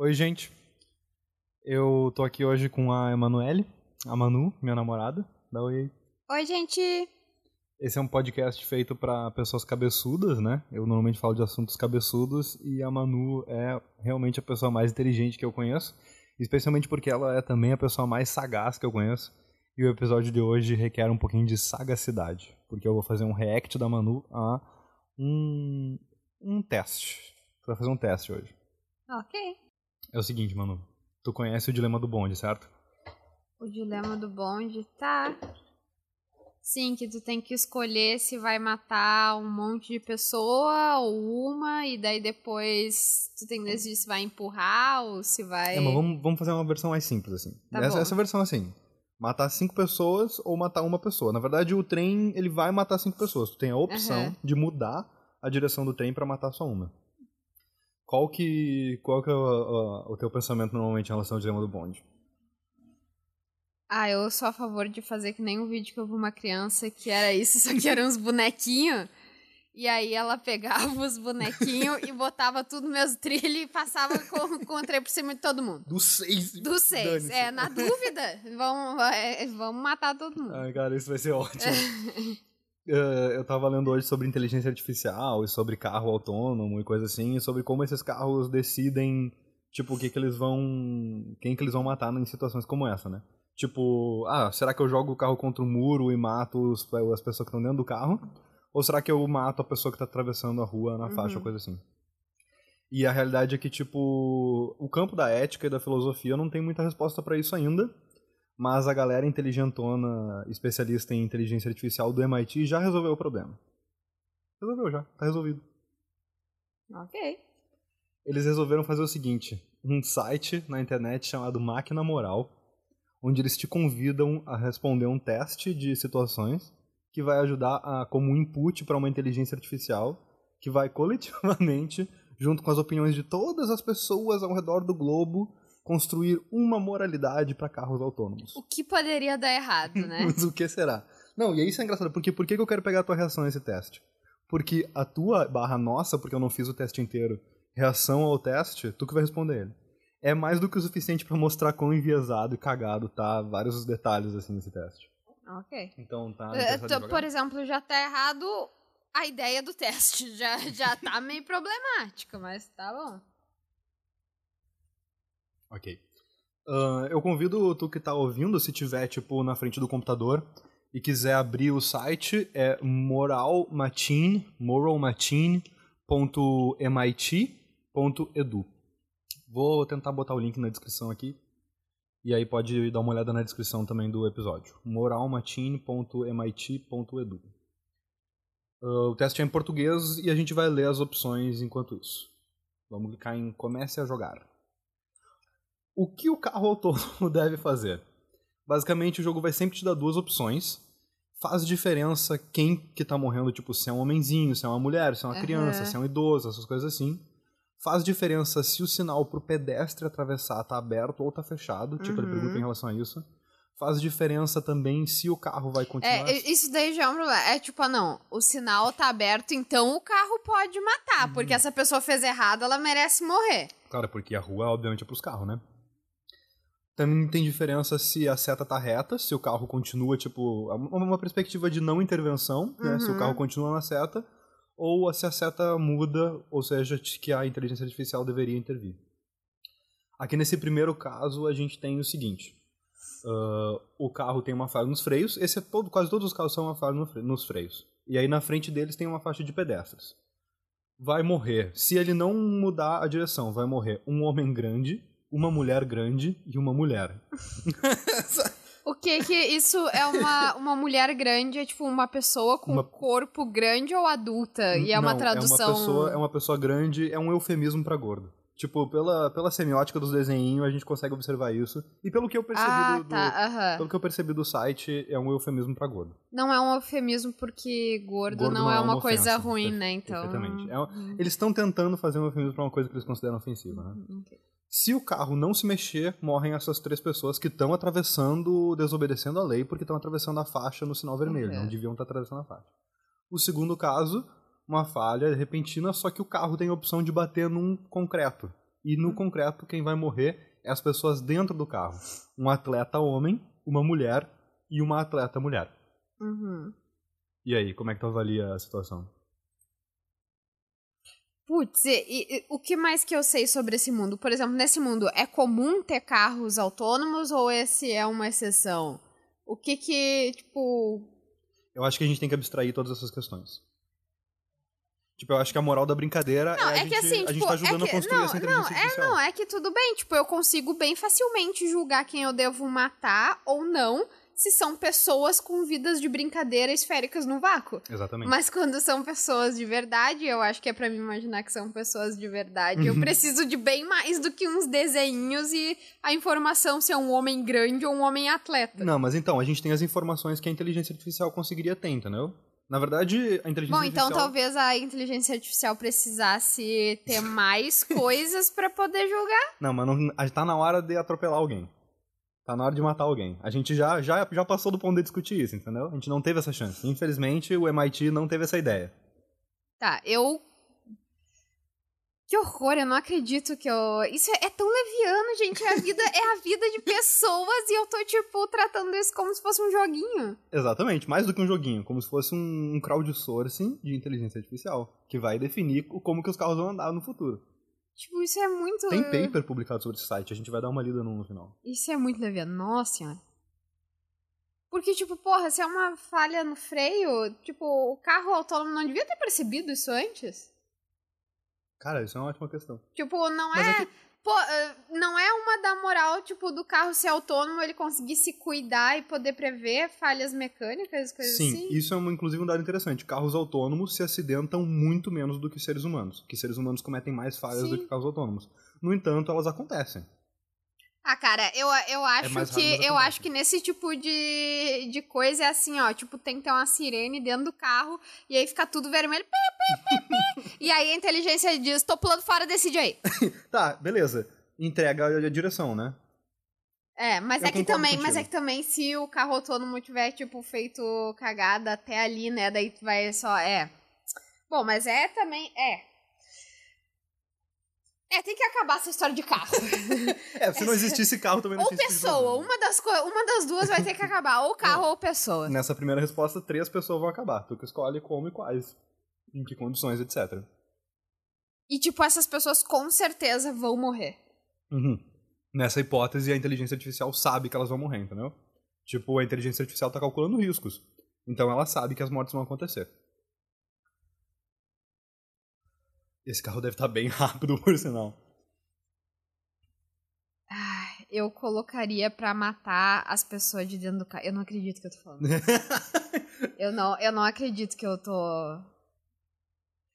Oi, gente. Eu tô aqui hoje com a Emanuele, a Manu, minha namorada. Dá oi aí. Oi, gente! Esse é um podcast feito pra pessoas cabeçudas, né? Eu normalmente falo de assuntos cabeçudos e a Manu é realmente a pessoa mais inteligente que eu conheço, especialmente porque ela é também a pessoa mais sagaz que eu conheço. E o episódio de hoje requer um pouquinho de sagacidade, porque eu vou fazer um react da Manu a um, um teste. Vai fazer um teste hoje. Ok. É o seguinte, Manu. Tu conhece o dilema do bonde, certo? O dilema do bonde tá. Sim, que tu tem que escolher se vai matar um monte de pessoa ou uma, e daí depois tu tem que decidir se vai empurrar ou se vai. É, mas vamos, vamos fazer uma versão mais simples, assim. Tá essa, essa versão, assim. Matar cinco pessoas ou matar uma pessoa. Na verdade, o trem, ele vai matar cinco pessoas. Tu tem a opção Aham. de mudar a direção do trem pra matar só uma. Qual que, qual que é o, o- o teu pensamento normalmente em relação ao dilema do bonde? Ah, eu sou a favor de fazer que nem um vídeo que eu vi uma criança que era isso, só que eram uns bonequinhos. E aí ela pegava os bonequinhos e botava tudo no mesmo trilho e passava com, com o trem por cima de todo mundo. Do seis. Dos seis. É, na dúvida, vamos, é, vamos matar todo mundo. Ai, cara, isso vai ser ótimo. Eh, eu tava lendo hoje sobre inteligência artificial e sobre carro autônomo e coisa assim, e sobre como esses carros decidem, tipo, o que que eles vão... quem que eles vão matar em situações como essa, né? Tipo, ah, será que eu jogo o carro contra o muro e mato os- as pessoas que estão dentro do carro? Ou será que eu mato a pessoa que tá atravessando a rua na faixa, Uhum. coisa assim? E a realidade é que, tipo, o campo da ética e da filosofia não tem muita resposta pra isso ainda, mas a galera inteligentona, especialista em inteligência artificial do MIT já resolveu o problema. Resolveu já, tá resolvido. Ok. Eles resolveram fazer o seguinte: um site na internet chamado Máquina Moral, onde eles te convidam a responder um teste de situações que vai ajudar a, como input para uma inteligência artificial que vai coletivamente, junto com as opiniões de todas as pessoas ao redor do globo, construir uma moralidade para carros autônomos. O que poderia dar errado, né? Mas o que será? Não, e isso é engraçado, porque por que eu quero pegar a tua reação nesse teste? Porque a tua barra nossa, porque eu não fiz o teste inteiro, reação ao teste, tu que vai responder ele. É mais do que o suficiente pra mostrar quão enviesado e cagado tá vários detalhes assim nesse teste. ok. Então tá. Em tô- por exemplo, já tá errado a ideia do teste. Já, já tá meio problemática, mas tá bom. Ok. Ah, eu convido tu que tá ouvindo, se tiver, tipo, na frente do computador e quiser abrir o site, é moralmachine, moralmachine.mit.edu. Vou tentar botar o link na descrição aqui. E aí pode dar uma olhada na descrição também do episódio. moralmachine.mit.edu. Ah, o teste é em português e a gente vai ler as opções enquanto isso. Vamos clicar em Comece a jogar. O que o carro autônomo deve fazer? Basicamente, o jogo vai sempre te dar duas opções. Faz diferença quem que tá morrendo, tipo, se é um homenzinho, se é uma mulher, se é uma Aham. criança, se é um idoso, essas coisas assim. Faz diferença se o sinal pro pedestre atravessar tá aberto ou tá fechado, tipo, ele Uhum. pergunta em relação a isso. Faz diferença também se o carro vai continuar... É, isso daí já é um problema. É tipo, ah, não, o sinal tá aberto, então o carro pode matar. Uhum. Porque essa pessoa fez errado, ela merece morrer. Claro, porque a rua, obviamente, é pros carros, né? Também tem diferença se a seta tá reta, se o carro continua, tipo, uma uma perspectiva de não intervenção, né? Se o Uhum. carro continua na seta, ou se a seta muda, ou seja, que a inteligência artificial deveria intervir. Aqui nesse primeiro caso, a gente tem o seguinte. ah, o carro tem uma falha nos freios, esse é todo, quase todos os carros são uma falha no nos freios. E aí na frente deles tem uma faixa de pedestres vai morrer, se ele não mudar a direção, vai morrer um homem grande, uma mulher grande e uma mulher. O que que isso é uma, uma mulher grande? É tipo uma pessoa com Uma- corpo grande ou adulta? E é uma Não, tradução. É uma, pessoa, é uma pessoa grande, é um eufemismo pra gordo. Tipo, pela, pela semiótica dos desenhinhos, a gente consegue observar isso. E pelo que eu percebi ah, do, do- tá. aham. pelo que eu percebi do site, é um eufemismo pra gordo. Não é um eufemismo porque gordo, Gordo não, é uma, coisa ofensa, ruim, né? Então. Perfeitamente. É um- Hum, Eles estão tentando fazer um eufemismo pra uma coisa que eles consideram ofensiva, né? ok. Se o carro não se mexer, morrem essas três pessoas que estão atravessando, desobedecendo a lei, porque estão atravessando a faixa no sinal vermelho. Uhum. Não deviam estar atravessando a faixa. O segundo caso, uma falha repentina, só que o carro tem a opção de bater num concreto. E no concreto, quem vai morrer é as pessoas dentro do carro. Um atleta homem, uma mulher e uma atleta mulher. Uhum. E aí, como é que tu avalia a situação? Putz, e, e, o que mais que eu sei sobre esse mundo? Por exemplo, nesse mundo, é comum ter carros autônomos ou esse é uma exceção? O que que, tipo... Eu acho que a gente tem que abstrair todas essas questões. Tipo, eu acho que a moral da brincadeira não, é, a, é gente, que assim, a tipo, gente tá ajudando é que, a construir não, essa não, inteligência é, artificial. não, é que tudo bem, tipo, eu consigo bem facilmente julgar quem eu devo matar ou não se são pessoas com vidas de brincadeira esféricas no vácuo. Exatamente. Mas quando são pessoas de verdade, eu acho que é para me imaginar que são pessoas de verdade. Eu Uhum. preciso de bem mais do que uns desenhinhos e a informação se é um homem grande ou um homem atleta. Não, mas então, a gente tem as informações que a inteligência artificial conseguiria ter, entendeu? Na verdade, a inteligência Bom, então artificial... talvez a inteligência artificial precisasse ter mais coisas para poder julgar. Não, mas não, tá na hora de atropelar alguém. Tá na hora de matar alguém. A gente já, já, já passou do ponto de discutir isso, entendeu? A gente não teve essa chance. Infelizmente, o MIT não teve essa ideia. Tá, eu. Que horror, eu não acredito que eu. Isso é, é tão leviano, gente. É a vida, é a vida de pessoas e eu tô, tipo, tratando isso como se fosse um joguinho. Exatamente, mais do que um joguinho, como se fosse um, crowdsourcing de inteligência artificial, que vai definir como que os carros vão andar no futuro. Tipo, isso é muito. Tem paper publicado sobre esse site, a gente vai dar uma lida no, final. Isso é muito leviano. Nossa senhora. Porque, tipo, porra, se é uma falha no freio, tipo, o carro autônomo não devia ter percebido isso antes? Cara, isso é uma ótima questão. Tipo, não Mas é. é que- Pô, eh, não é uma da moral, tipo, do carro ser autônomo, ele conseguir se cuidar e poder prever falhas mecânicas, coisas Sim, assim? isso é uma, inclusive um dado interessante. Carros autônomos se acidentam muito menos do que seres humanos. Que seres humanos cometem mais falhas Sim. do que carros autônomos. No entanto, elas acontecem. Ah, cara, eu, eu acho mais raro, que eu acho que nesse tipo de, de coisa é assim, ó, tipo, tem que ter uma sirene dentro do carro e aí fica tudo vermelho. pi, pi, pi, e aí a inteligência diz, tô pulando fora, decide aí. Tá, beleza. Entrega a, a direção, né? É, mas Eu é que também, mas é que também se o carro autônomo tiver, tipo, feito cagada até ali, né, daí tu vai só, é. Bom, mas é também, é. É, tem que acabar essa história de carro. É, se não existisse carro também não ou pessoa, uma das, uma das duas vai ter que acabar, ou carro ou pessoa. Nessa primeira resposta, três pessoas vão acabar. Tu que escolhe como e quais. Em que condições, etc. E, tipo, essas pessoas com certeza vão morrer. Uhum. Nessa hipótese, a inteligência artificial sabe que elas vão morrer, entendeu? Tipo, a inteligência artificial tá calculando riscos. Então ela sabe que as mortes vão acontecer. Esse carro deve estar bem rápido, por sinal. Ai, eu colocaria pra matar as pessoas de dentro do carro. Eu não acredito que eu tô falando. eu, não, eu não acredito que eu tô.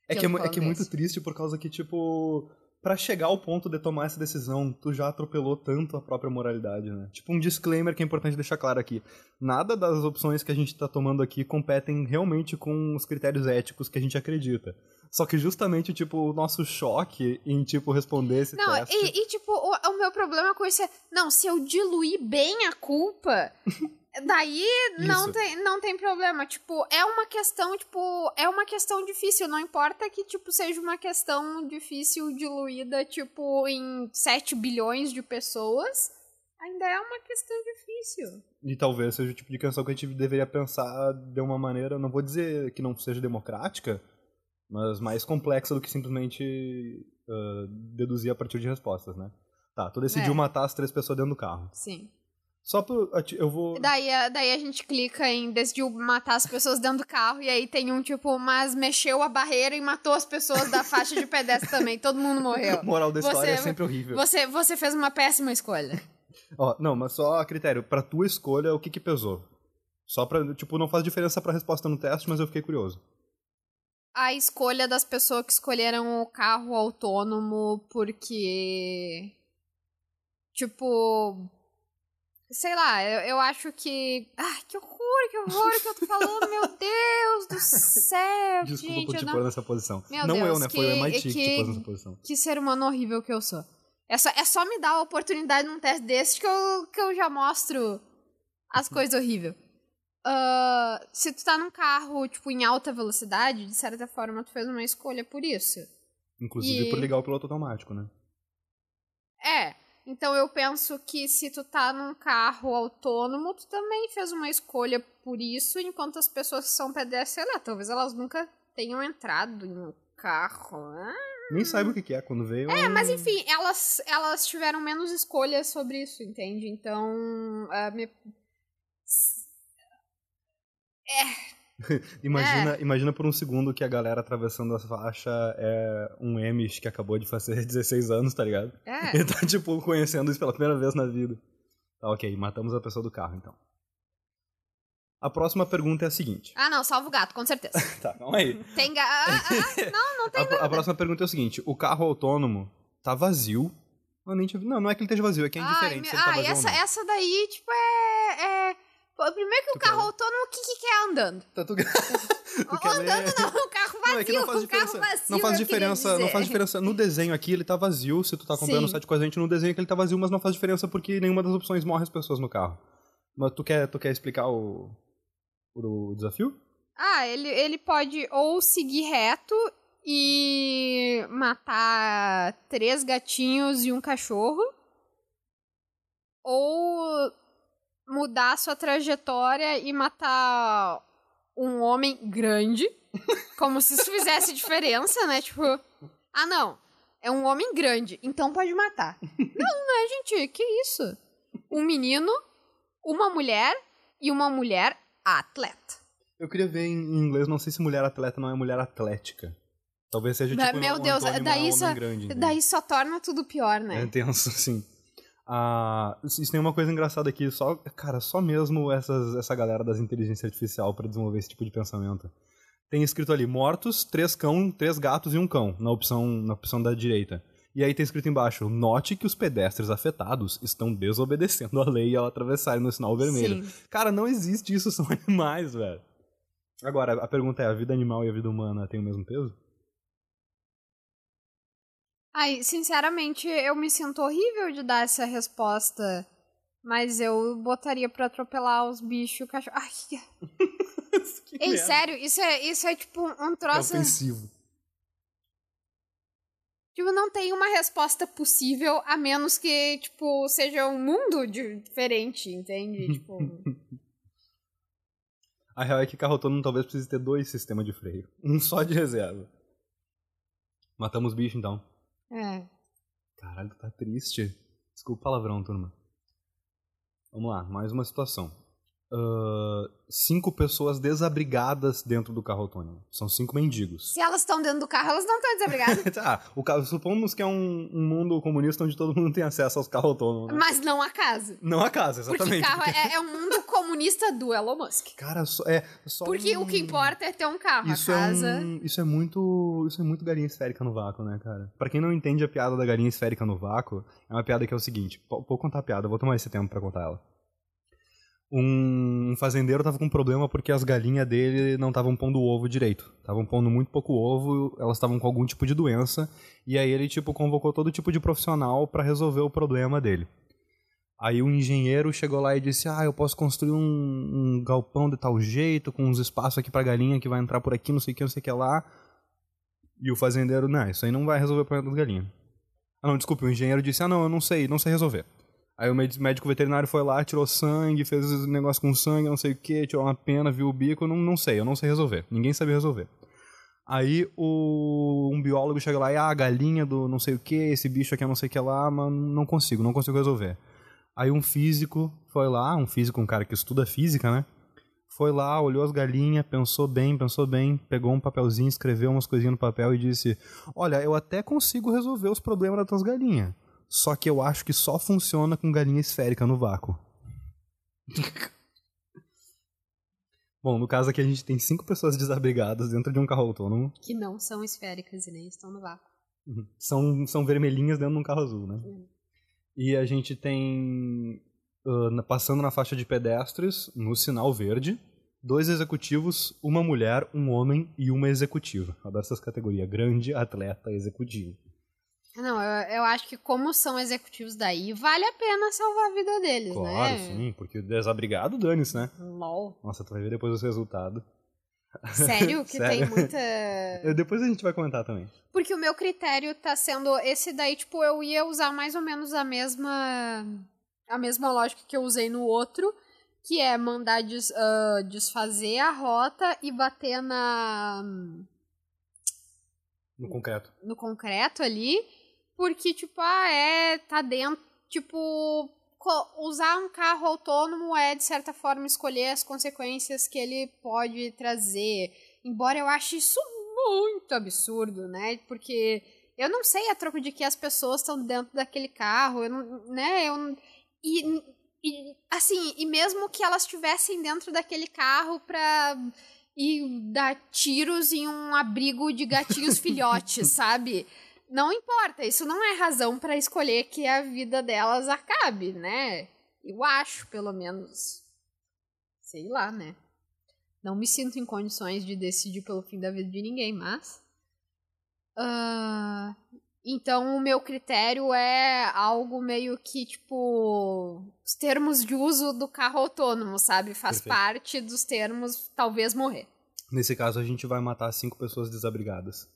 É Que que é, mu- tô é que é muito triste por causa que, tipo, pra chegar ao ponto de tomar essa decisão, tu já atropelou tanto a própria moralidade, né? Tipo, um disclaimer que é importante deixar claro aqui. Nada das opções que a gente tá tomando aqui competem realmente com os critérios éticos que a gente acredita. Só que justamente, tipo, o nosso choque em, tipo, responder esse Não, teste... e, e, tipo, o, o meu problema com isso é. Não, se eu diluir bem a culpa. Daí não Isso. tem, não tem problema. Tipo, é uma questão, tipo, é uma questão difícil. Não importa que, tipo, seja uma questão difícil diluída, tipo, em 7 bilhões de pessoas. Ainda é uma questão difícil. E talvez seja o tipo de questão que a gente deveria pensar de uma maneira, não vou dizer que não seja democrática, mas mais complexa do que simplesmente ah, deduzir a partir de respostas, né? Tá, tu decidiu É. matar as três pessoas dentro do carro. Sim. Só por. ati- Eu vou. Daí, a- daí a gente clica em decidiu matar as pessoas dentro do carro e aí tem um tipo, mas mexeu a barreira e matou as pessoas da faixa de pedestre também. Todo mundo morreu. Moral da história é Você- sempre horrível. Você, você fez uma péssima escolha. Ó, não, mas só a critério. Pra tua escolha, o que que pesou? Só pra. Tipo, não faz diferença pra resposta no teste, mas eu fiquei curioso. A escolha das pessoas que escolheram o carro autônomo porque. Tipo. Sei lá, eu, eu acho que. Ai, que horror, que horror que eu tô falando, meu Deus do céu, Desculpa gente. por eu te não- pôr nessa posição. Meu não eu, Deus, né? Foi o que- MIT que, te que- pôs nessa posição. Que ser humano horrível que eu sou. É só, é só me dar a oportunidade num teste desse que eu, que eu já mostro as coisas horríveis. Ah, se tu tá num carro, tipo, em alta velocidade, de certa forma tu fez uma escolha por isso. Inclusive E- por ligar o piloto automático, né? É. Então eu penso que se tu tá num carro autônomo, tu também fez uma escolha por isso, enquanto as pessoas que são pedestres, sei lá, talvez elas nunca tenham entrado em um carro. Ah. Nem saiba o que é quando veio. É, mas enfim, elas, elas tiveram menos escolhas sobre isso, entende? Então. ah, me- Imagina, imagina por um segundo que a galera atravessando a faixa é um Emish que acabou de fazer 16 anos, tá ligado? É. Ele tá, tipo, conhecendo isso pela primeira vez na vida. Tá, ok, matamos a pessoa do carro, então. A próxima pergunta é a seguinte. Ah, não, salva o gato, com certeza. Tá, calma aí. Tem ga... ah, ah, não, não tem A, a próxima pergunta é o seguinte: o carro autônomo tá vazio. Não, não, não é que ele esteja vazio, é que é Ai, indiferente meu- se ele tá ai, vazio essa, ou não. essa daí, tipo, é. é... Pô, Primeiro que o Tu carro quer- autônomo, o que, que quer andando? Tá, tu... tu quer ler? Andando não, o carro vazio. Não, é que não faz o carro diferença. vazio. não faz diferença, não faz diferença. No desenho aqui ele tá vazio, se tu tá acompanhando o site com a gente, no desenho aqui ele tá vazio, mas não faz diferença porque nenhuma das opções morre as pessoas no carro. Mas tu quer, tu quer explicar o, o desafio? Ah, ele, ele pode ou seguir reto e matar três gatinhos e um cachorro, ou mudar sua trajetória e matar um homem grande, como se isso fizesse diferença, né? Tipo, ah, não, é um homem grande, então pode matar. não, não é, gente, que isso? Um menino, uma mulher e uma mulher atleta. Eu queria ver em inglês, não sei se mulher atleta não é mulher atlética. Talvez seja Da- tipo meu um Deus, daí homem só- grande. Daí só torna tudo pior, né? É tenso, sim. Ah, isso tem uma coisa engraçada aqui, só, cara, só mesmo essas, essa galera das inteligências artificial para desenvolver esse tipo de pensamento. Tem escrito ali mortos, três cão, três gatos e um cão na opção na opção da direita. E aí tem escrito embaixo: note que os pedestres afetados estão desobedecendo a lei ao atravessarem no sinal vermelho. Sim. Cara, não existe isso, são animais, velho. Agora, a pergunta é: a vida animal e a vida humana têm o mesmo peso? Ai, sinceramente, eu me sinto horrível de dar essa resposta. Mas eu botaria pra atropelar os bichos e o cachorro. Ai, Ei, merda. sério, isso é, isso é tipo um É troço. ofensivo. tipo, não tem uma resposta possível a menos que, tipo, seja um mundo diferente, entende? tipo. A real é que carro autônomo talvez precise ter dois sistemas de freio. Um só de reserva. Matamos os bichos então. É. Caralho, tu tá triste. Desculpa o palavrão, turma. Vamos lá, mais uma situação. Ahn, cinco pessoas desabrigadas dentro do carro autônomo. São cinco mendigos. Se elas estão dentro do carro, elas não estão desabrigadas. ah, o carro, supomos que é um, um mundo comunista onde todo mundo tem acesso aos carros autônomos. né? mas não a casa. Não a casa, Porque exatamente. carro é, é um mundo comunista do Elon Musk. Cara, só, é só Porque um- o que importa é ter um carro. Isso a é, casa. um, isso é muito isso é muito galinha esférica no vácuo, né, cara? Pra quem não entende a piada da galinha esférica no vácuo, é uma piada que é o seguinte, vou contar a piada, vou tomar esse tempo pra contar ela. Um fazendeiro tava com um problema porque as galinhas dele não estavam pondo ovo direito. Estavam pondo muito pouco ovo, elas estavam com algum tipo de doença, e aí ele tipo convocou todo tipo de profissional pra resolver o problema dele. Aí o engenheiro chegou lá e disse: Ah, eu posso construir um, um galpão de tal jeito, com uns espaços aqui pra galinha que vai entrar por aqui, não sei o que, não sei o que lá. E o fazendeiro, não, isso aí não vai resolver o problema das galinhas. Ah, não, desculpe, o engenheiro disse: Ah, não, eu não sei, não sei resolver. Aí o médi- médico veterinário foi lá, tirou sangue, fez esse negócio com sangue, não sei o que, tirou uma pena, viu o bico, não, não sei, eu não sei resolver. Ninguém sabia resolver. Aí o, um biólogo chega lá e, ah, a galinha do não sei o que, esse bicho aqui é não sei o que lá, mas não consigo, não consigo resolver. Aí um físico foi lá, um físico, um cara que estuda física, né? Foi lá, olhou as galinhas, pensou bem, pensou bem, pegou um papelzinho, escreveu umas coisinhas no papel e disse: Olha, eu até consigo resolver os problemas das galinhas. Só que eu acho que só funciona com galinha esférica no vácuo. Bom, no caso aqui a gente tem cinco pessoas desabrigadas dentro de um carro autônomo. Que não são esféricas e nem estão no vácuo. São, são vermelhinhas dentro de um carro azul, né? Uhum. E a gente tem, na- passando na faixa de pedestres, no sinal verde, dois executivos, uma mulher, um homem e uma executiva. Adoro essas categorias, grande, atleta, executivo. Não, eu, eu acho que como são executivos daí, vale a pena salvar a vida deles, Claro, né? sim, porque desabrigado dane-se, né? LOL. Nossa, tu vai ver depois os resultados. Sério? Que Sério? tem muita. Eu- Depois a gente vai comentar também. Porque o meu critério tá sendo esse daí, tipo, eu ia usar mais ou menos a mesma a mesma lógica que eu usei no outro, que é mandar des- ah, desfazer a rota e bater na No concreto. no concreto ali, porque tipo, ah, é, tá dentro, tipo, usar um carro autônomo é de certa forma escolher as consequências que ele pode trazer. Embora eu ache isso muito absurdo, né? Porque eu não sei a troco de que as pessoas estão dentro daquele carro, eu não, né? Eu e, e assim, e mesmo que elas estivessem dentro daquele carro pra ir dar tiros em um abrigo de gatinhos filhotes, sabe? Não importa, isso não é razão pra escolher que a vida delas acabe, né? Eu acho, pelo menos. Sei lá, né? Não me sinto em condições de decidir pelo fim da vida de ninguém, mas. Ah, então, o meu critério é algo meio que, tipo. Os termos de uso do carro autônomo, sabe? Faz Perfeito. parte dos termos talvez morrer. Nesse caso, a gente vai matar cinco pessoas desabrigadas.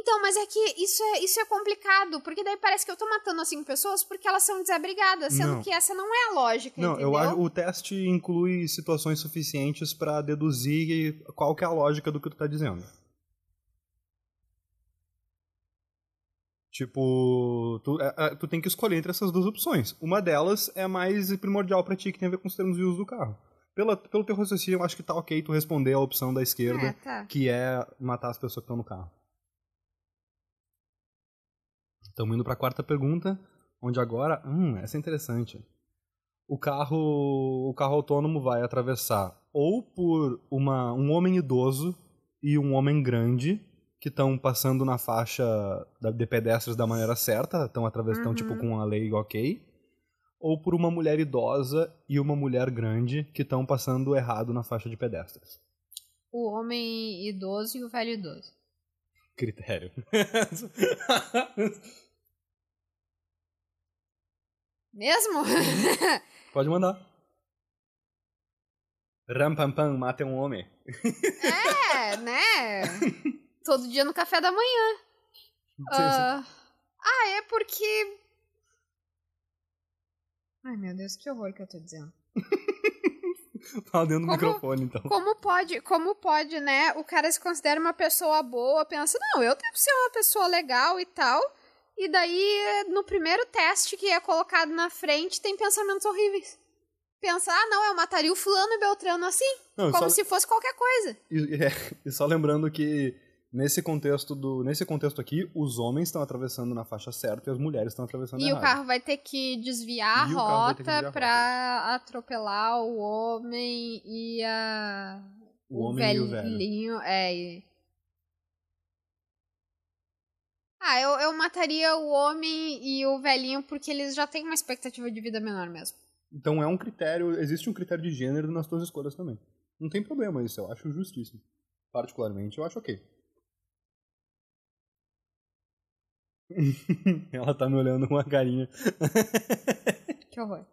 Então, mas é que isso é, isso é complicado, porque daí parece que eu tô matando as cinco pessoas porque elas são desabrigadas, sendo Não. que essa não é a lógica, Não, entendeu? eu acho o teste inclui situações suficientes pra deduzir qual que é a lógica do que tu tá dizendo. Tipo, tu, é- é, tu tem que escolher entre essas duas opções. Uma delas é mais primordial pra ti, que tem a ver com os termos de uso do carro. Pela, pelo teu raciocínio, eu acho que tá ok tu responder a opção da esquerda, É, tá. que é matar as pessoas que estão no carro. Estamos indo para a quarta pergunta, onde agora, hum, essa é interessante. O carro, o carro autônomo vai atravessar ou por uma, um homem idoso e um homem grande que estão passando na faixa de pedestres da maneira certa, estão atravessando Uhum. tipo com a lei ok, ou por uma mulher idosa e uma mulher grande que estão passando errado na faixa de pedestres. O homem idoso e o velho idoso. Critério. Mesmo? Pode mandar. Ram pam pam, mata um homem. é, né? Todo dia no café da manhã. Ah, ah, é porque. Ai, meu Deus, que horror que eu tô dizendo. Fala dentro do Como- microfone, então. Como pode, como pode, né? O cara se considera uma pessoa boa, pensa, não, eu devo ser uma pessoa legal e tal. E daí, no primeiro teste que é colocado na frente, tem pensamentos horríveis. Pensa, ah, não, eu mataria o fulano e Beltrano assim, Não, como só, se fosse qualquer coisa. e, é, e só lembrando que nesse contexto do nesse contexto aqui, os homens estão atravessando na faixa certa e as mulheres estão atravessando E o errado. carro vai ter que desviar E o a rota desviar a pra atropelar o homem e a. o homem e o velho. velhinho. É. Ah, eu, eu mataria o homem e o velhinho porque eles já têm uma expectativa de vida menor mesmo. Então é um critério, existe um critério de gênero nas tuas escolhas também. Não tem problema isso, eu acho justíssimo. Particularmente, eu acho ok. Ela tá me olhando com uma carinha. Que horror.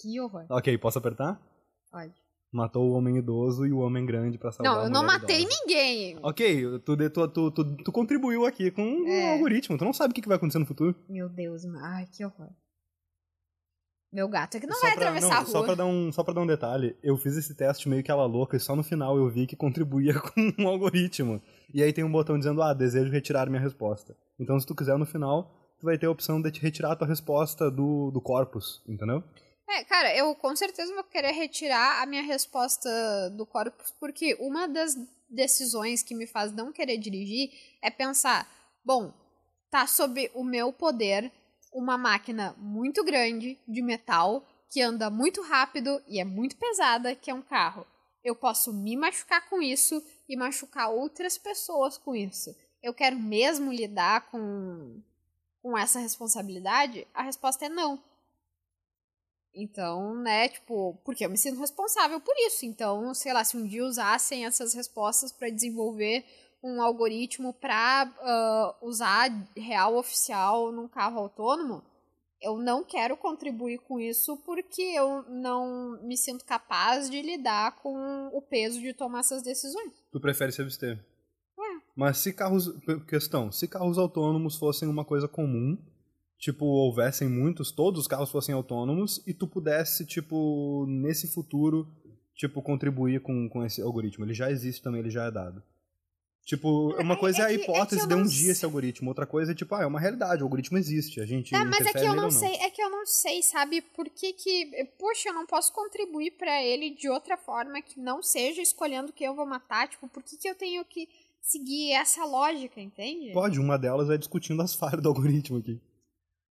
Que horror. ok, posso apertar? Pode. Matou o homem idoso e o homem grande pra salvar Não, eu não matei idosa. ninguém. Ok, tu, tu, tu, tu, tu contribuiu aqui com um É. algoritmo. Tu não sabe o que que vai acontecer no futuro. Meu Deus, ai, que horror. Meu gato é que não só vai pra, atravessar não, a rua. Só pra, dar um, só pra dar um detalhe, eu fiz esse teste meio que ela louca e só no final eu vi que contribuía com um algoritmo. E aí tem um botão dizendo, ah, desejo retirar minha resposta. Então se tu quiser no final, tu vai ter a opção de te retirar a tua resposta do, do corpus, entendeu? É, cara, eu com certeza vou querer retirar a minha resposta do corpus, porque uma das decisões que me faz não querer dirigir é pensar, bom, tá sob o meu poder uma máquina muito grande de metal que anda muito rápido e é muito pesada, que é um carro. Eu posso me machucar com isso e machucar outras pessoas com isso. Eu quero mesmo lidar com com essa responsabilidade? A resposta é não. Então, né, tipo, porque eu me sinto responsável por isso. Então, sei lá, se um dia usassem essas respostas para desenvolver um algoritmo para usar real oficial num carro autônomo, eu não quero contribuir com isso porque eu não me sinto capaz de lidar com o peso de tomar essas decisões. Tu prefere se abster? É. Mas se carros. Questão, se carros autônomos fossem uma coisa comum, tipo, houvessem muitos, todos os carros fossem autônomos, e tu pudesse, tipo, nesse futuro, tipo, contribuir com, com esse algoritmo. Ele já existe também, ele já é dado. Tipo, uma coisa é, é a hipótese é de um dia esse algoritmo, outra coisa é tipo, ah, é uma realidade, o algoritmo existe, a gente Tá, mas é que eu não, não sei, é que eu não sei, sabe, por que que, poxa, eu não posso contribuir para ele de outra forma que não seja escolhendo quem eu vou matar, tipo, por que que eu tenho que seguir essa lógica, entende? Pode, uma delas é discutindo as falhas do algoritmo aqui.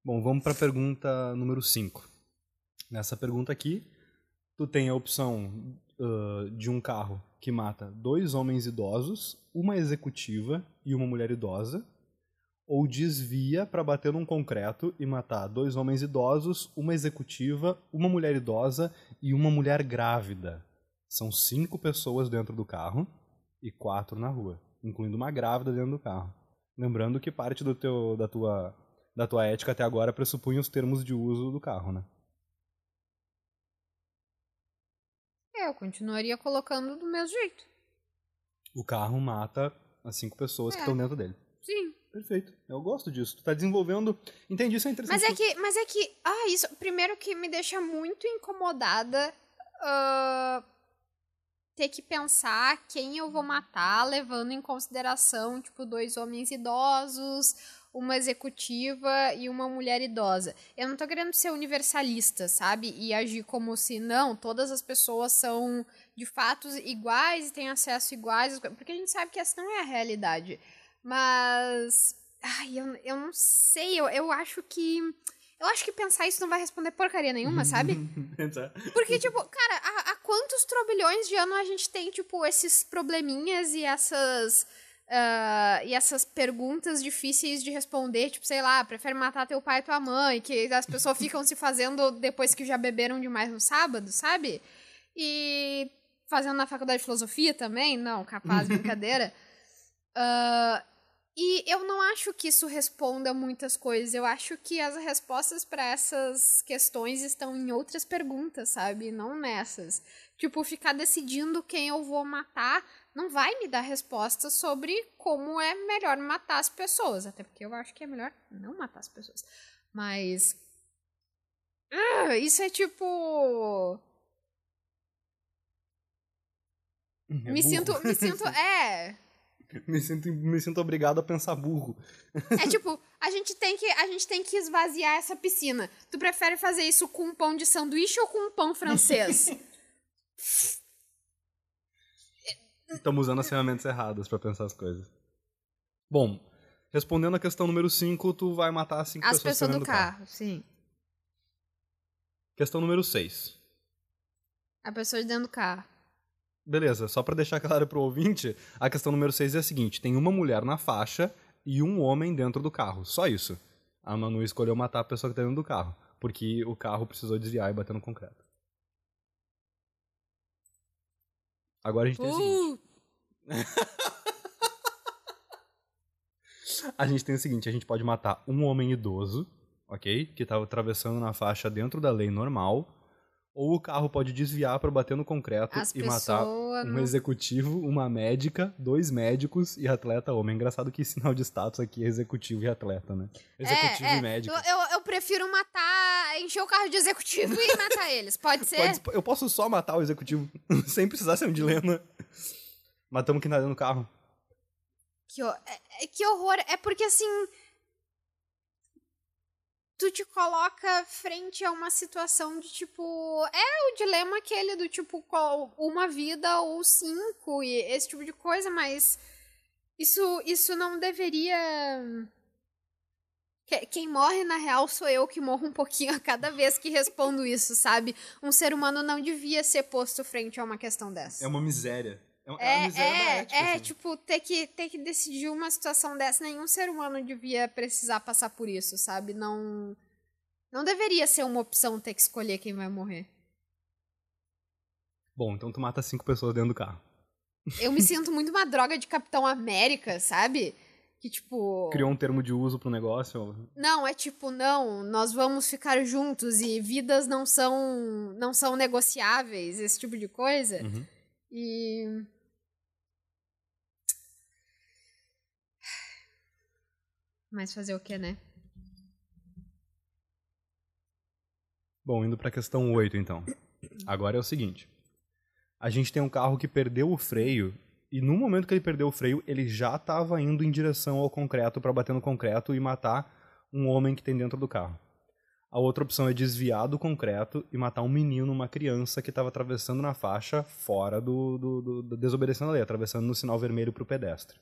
Bom, vamos para a pergunta número 5. Nessa pergunta aqui, tu tem a opção uh, de um carro que mata dois homens idosos, uma executiva e uma mulher idosa, ou desvia para bater num concreto e matar dois homens idosos, uma executiva, uma mulher idosa e uma mulher grávida. São cinco pessoas dentro do carro e quatro na rua, incluindo uma grávida dentro do carro. Lembrando que parte do teu, da, tua, da tua ética até agora pressupunha os termos de uso do carro, né? É, eu continuaria colocando do mesmo jeito. O carro mata as cinco pessoas É. que estão dentro dele. Sim. Perfeito. Eu gosto disso. Tu tá desenvolvendo. Entendi, isso é interessante. Mas é que, mas é que, ah, isso, primeiro que me deixa muito incomodada ah, ter que pensar quem eu vou matar, levando em consideração, tipo, dois homens idosos, uma executiva e uma mulher idosa. Eu não tô querendo ser universalista, sabe? E agir como se, não, todas as pessoas são de fato iguais e têm acesso iguais, porque a gente sabe que essa não é a realidade. Mas. Ai, eu, eu não sei, eu, eu acho que. Eu acho que pensar isso não vai responder porcaria nenhuma, sabe? Porque, tipo, cara, há, há quantos trilhões de anos a gente tem, tipo, esses probleminhas e essas. Ah, e essas perguntas difíceis de responder, tipo, sei lá, prefere matar teu pai e tua mãe, que as pessoas ficam se fazendo depois que já beberam demais no sábado, sabe? E fazendo na faculdade de filosofia também, não, capaz, brincadeira. Ah, e eu não acho que isso responda muitas coisas. Eu acho que as respostas para essas questões estão em outras perguntas, sabe? Não nessas. Tipo, ficar decidindo quem eu vou matar não vai me dar respostas sobre como é melhor matar as pessoas. Até porque eu acho que é melhor não matar as pessoas. Mas. Ah, isso é tipo. É me burro. sinto. Me sinto. É. me, sinto, me sinto obrigado a pensar burro. É tipo, a gente tem que a gente tem que esvaziar essa piscina. Tu prefere fazer isso com um pão de sanduíche ou com um pão francês? Estamos usando as ferramentas erradas pra pensar as coisas. Bom, respondendo a questão número 5, tu vai matar as cinco As pessoas, pessoas do dentro carro, sim. Questão número 6. A pessoa de dentro do carro. Beleza, só pra deixar claro pro ouvinte, a questão número 6 é a seguinte: tem uma mulher na faixa e um homem dentro do carro. Só isso. A Manu escolheu matar a pessoa que tá dentro do carro, porque o carro precisou desviar e bater no concreto. Agora a gente tem o seguinte. Uh, A gente tem o seguinte, a gente pode matar um homem idoso, ok? Que tá atravessando na faixa dentro da lei normal. Ou o carro pode desviar pra bater no concreto as e matar pessoas. um não- executivo, uma médica, dois médicos e atleta homem. Engraçado que sinal de status aqui é executivo e atleta, né? Executivo é, é. e médico. Eu, eu, prefiro matar, encher o carro de executivo e matar eles. Pode ser? Pode- eu posso só matar o executivo, sem precisar ser um dilema. Matamos quem tá dentro do carro. Que, é- é- que horror. É porque assim. Tu te coloca frente a uma situação de tipo. É o dilema aquele do tipo, uma vida ou cinco, e esse tipo de coisa, mas. Isso, isso não deveria. Que- Quem morre, na real, sou eu que morro um pouquinho a cada vez que respondo isso, sabe? Um ser humano não devia ser posto frente a uma questão dessa. É uma miséria. É, é É, da é, ética, é, assim. tipo, ter que, ter que decidir uma situação dessa, nenhum ser humano devia precisar passar por isso, sabe? Não. Não deveria ser uma opção ter que escolher quem vai morrer. Bom, então tu mata cinco pessoas dentro do carro. Eu me sinto muito uma droga de Capitão América, sabe? Que, tipo. Criou um termo de uso pro negócio. Não, é tipo, não, nós vamos ficar juntos e vidas não são não são negociáveis, esse tipo de coisa. Uhum. E Mas fazer o que, né? Bom, indo pra questão 8, então. Agora é o seguinte. A gente tem um carro que perdeu o freio e no momento que ele perdeu o freio, ele já estava indo em direção ao concreto para bater no concreto e matar um homem que tem dentro do carro. A outra opção é desviar do concreto e matar um menino, uma criança que estava atravessando na faixa fora do, do, do, do desobedecendo a lei, atravessando no sinal vermelho para o pedestre.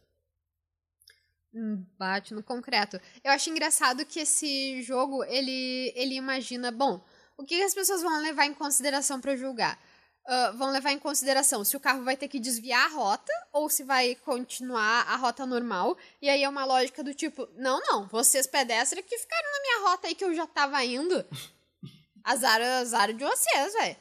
Bate no concreto. Eu acho engraçado que esse jogo, ele, ele imagina, bom, o que as pessoas vão levar em consideração para julgar? Ah, vão levar em consideração se o carro vai ter que desviar a rota ou se vai continuar a rota normal. E aí é uma lógica do tipo, não, não, vocês pedestres que ficaram na minha rota aí que eu já tava indo. Azar, azar de vocês, velho.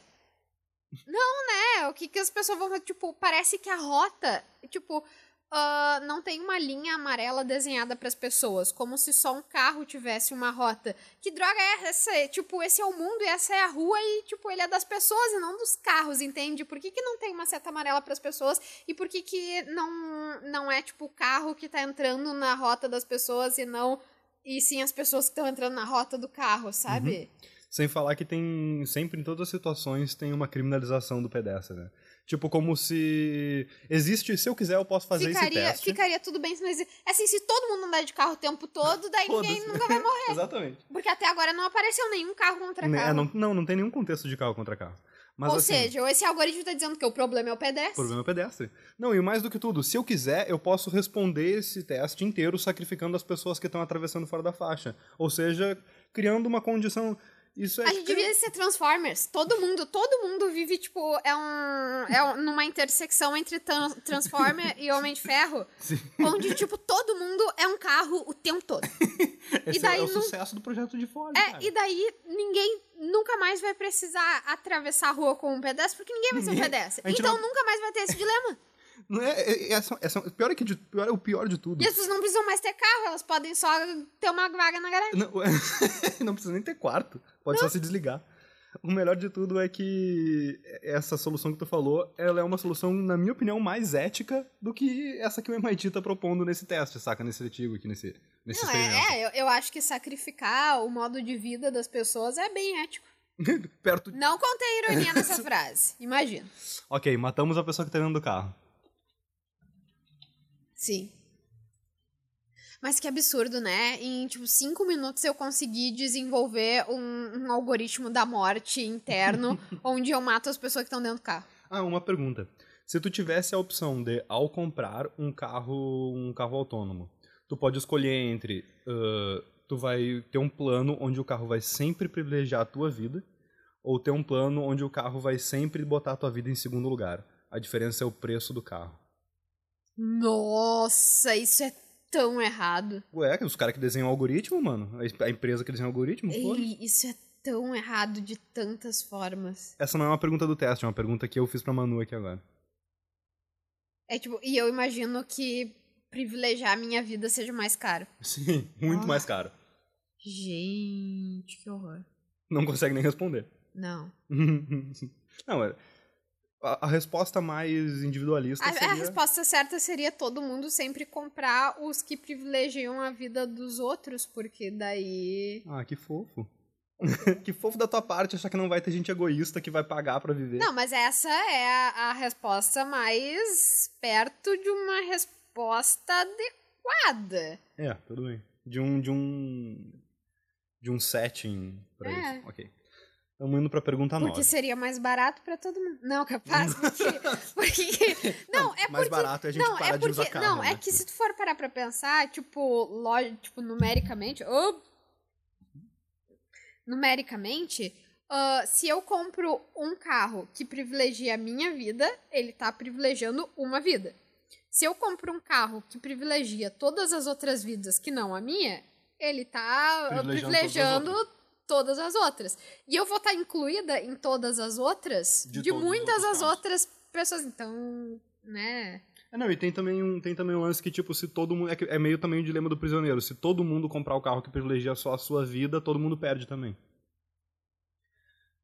Não, né? O que, que as pessoas vão. Tipo, parece que a rota. Tipo, ah, não tem uma linha amarela desenhada para as pessoas, como se só um carro tivesse uma rota. Que droga é essa? Tipo, esse é o mundo e essa é a rua e, tipo, ele é das pessoas e não dos carros, entende? Por que, que não tem uma seta amarela para as pessoas e por que, que não, não é, tipo, o carro que tá entrando na rota das pessoas e não. E sim as pessoas que estão entrando na rota do carro, sabe? Sem falar que tem, sempre em todas as situações, tem uma criminalização do pedestre, né? Tipo, como se existe, se eu quiser, eu posso fazer Ficaria, esse teste. ficaria tudo bem se não existe. Assim, se todo mundo andar de carro o tempo todo, daí ninguém nunca vai morrer. Exatamente. Porque até agora não apareceu nenhum carro contra Né, carro. não, não, não tem nenhum contexto de carro contra carro. Mas, Ou assim, seja, esse algoritmo tá dizendo que o problema é o o pedestre. problema é o pedestre. Não, e mais do que tudo, se eu quiser, eu posso responder esse teste inteiro sacrificando as pessoas que estão atravessando fora da faixa. Ou seja, criando uma condição. Isso é. A gente devia ser Transformers. Todo mundo, todo mundo vive, tipo, é um. É um- numa intersecção entre tran- Transformer e Homem de Ferro. Onde, tipo, todo mundo é um carro o tempo todo. Esse e daí é o não- sucesso do projeto de Ford. É, cara. e daí ninguém nunca mais vai precisar atravessar a rua com um pedestre, porque ninguém vai ser um pedestre. Então não- nunca mais vai ter esse dilema. Não é, é, essa, essa, pior é que de- pior é o pior de tudo. E as pessoas não precisam mais ter carro, elas podem só ter uma vaga na garagem. Não, não precisa nem ter quarto. Pode só se desligar. O melhor de tudo é que essa solução que tu falou, ela é uma solução, na minha opinião, mais ética do que essa que o MIT tá propondo nesse teste, saca? Nesse artigo aqui, nesse, nesse Não, experimento. é, é eu, eu acho que sacrificar o modo de vida das pessoas é bem ético. Perto... Não contei ironia nessa frase. Imagina. Ok, matamos a pessoa que tá dentro do carro. Sim. Mas que absurdo, né? Em, tipo, cinco minutos eu consegui desenvolver um, um algoritmo da morte interno onde eu mato as pessoas que estão dentro do carro. Ah, uma pergunta. Se tu tivesse a opção de, ao comprar um carro, um carro autônomo, tu pode escolher entre, ah, tu vai ter um plano onde o carro vai sempre privilegiar a tua vida, ou ter um plano onde o carro vai sempre botar a tua vida em segundo lugar. A diferença é o preço do carro. Nossa, isso é tão errado. Ué, os caras que desenham o algoritmo, mano, a- empresa que desenha o algoritmo, pô. Ei, isso é tão errado de tantas formas. Essa não é uma pergunta do teste, é uma pergunta que eu fiz pra Manu aqui agora. É tipo, e eu imagino que privilegiar a minha vida seja mais caro. Sim, muito Ah. mais caro. Gente, que horror. Não consegue nem responder. Não. Não, é. A, a resposta mais individualista A, a seria... resposta certa seria todo mundo sempre comprar os que privilegiam a vida dos outros, porque daí. Ah, que fofo. que fofo da tua parte achar que não vai ter gente egoísta que vai pagar pra viver. Não, mas essa é a, a resposta mais perto de uma resposta adequada. É, tudo bem. De um. De um. De um setting pra É. isso. Ok. Estamos indo pra pergunta Porque 9. seria mais barato pra todo mundo. Não, capaz, porque. porque não, é mais porque. barato é a gente não, parar é de porque, usar carro. Não, é né? que se tu for parar pra pensar, tipo, loja, tipo, numericamente. ô, numericamente, ah, se eu compro um carro que privilegia a minha vida, ele tá privilegiando uma vida. Se eu compro um carro que privilegia todas as outras vidas que não a minha, ele tá ah, Privilegiando privilegiando todas as outras. E eu vou estar incluída em todas as outras De de, muitas as carros. outras pessoas. Então, né? É, não, e tem também um, tem também um lance que, tipo, se todo mundo. É, é meio também o dilema do prisioneiro. Se todo mundo comprar o carro que privilegia só a sua vida, todo mundo perde também.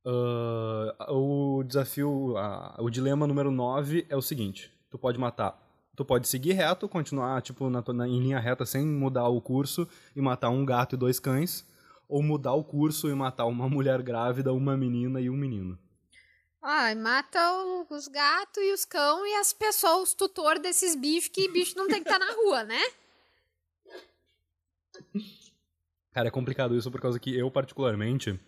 Ah, o desafio. ah, o dilema número 9 é o seguinte: tu pode matar. Tu pode seguir reto, continuar, tipo, na, na- em linha reta sem mudar o curso e matar um gato e dois cães. Ou mudar o curso e matar uma mulher grávida, uma menina e um menino. Ai, mata os gatos e os cão e as pessoas, os tutor desses bichos, que bicho não tem que estar na rua, né? Cara, é complicado isso por causa que eu, particularmente,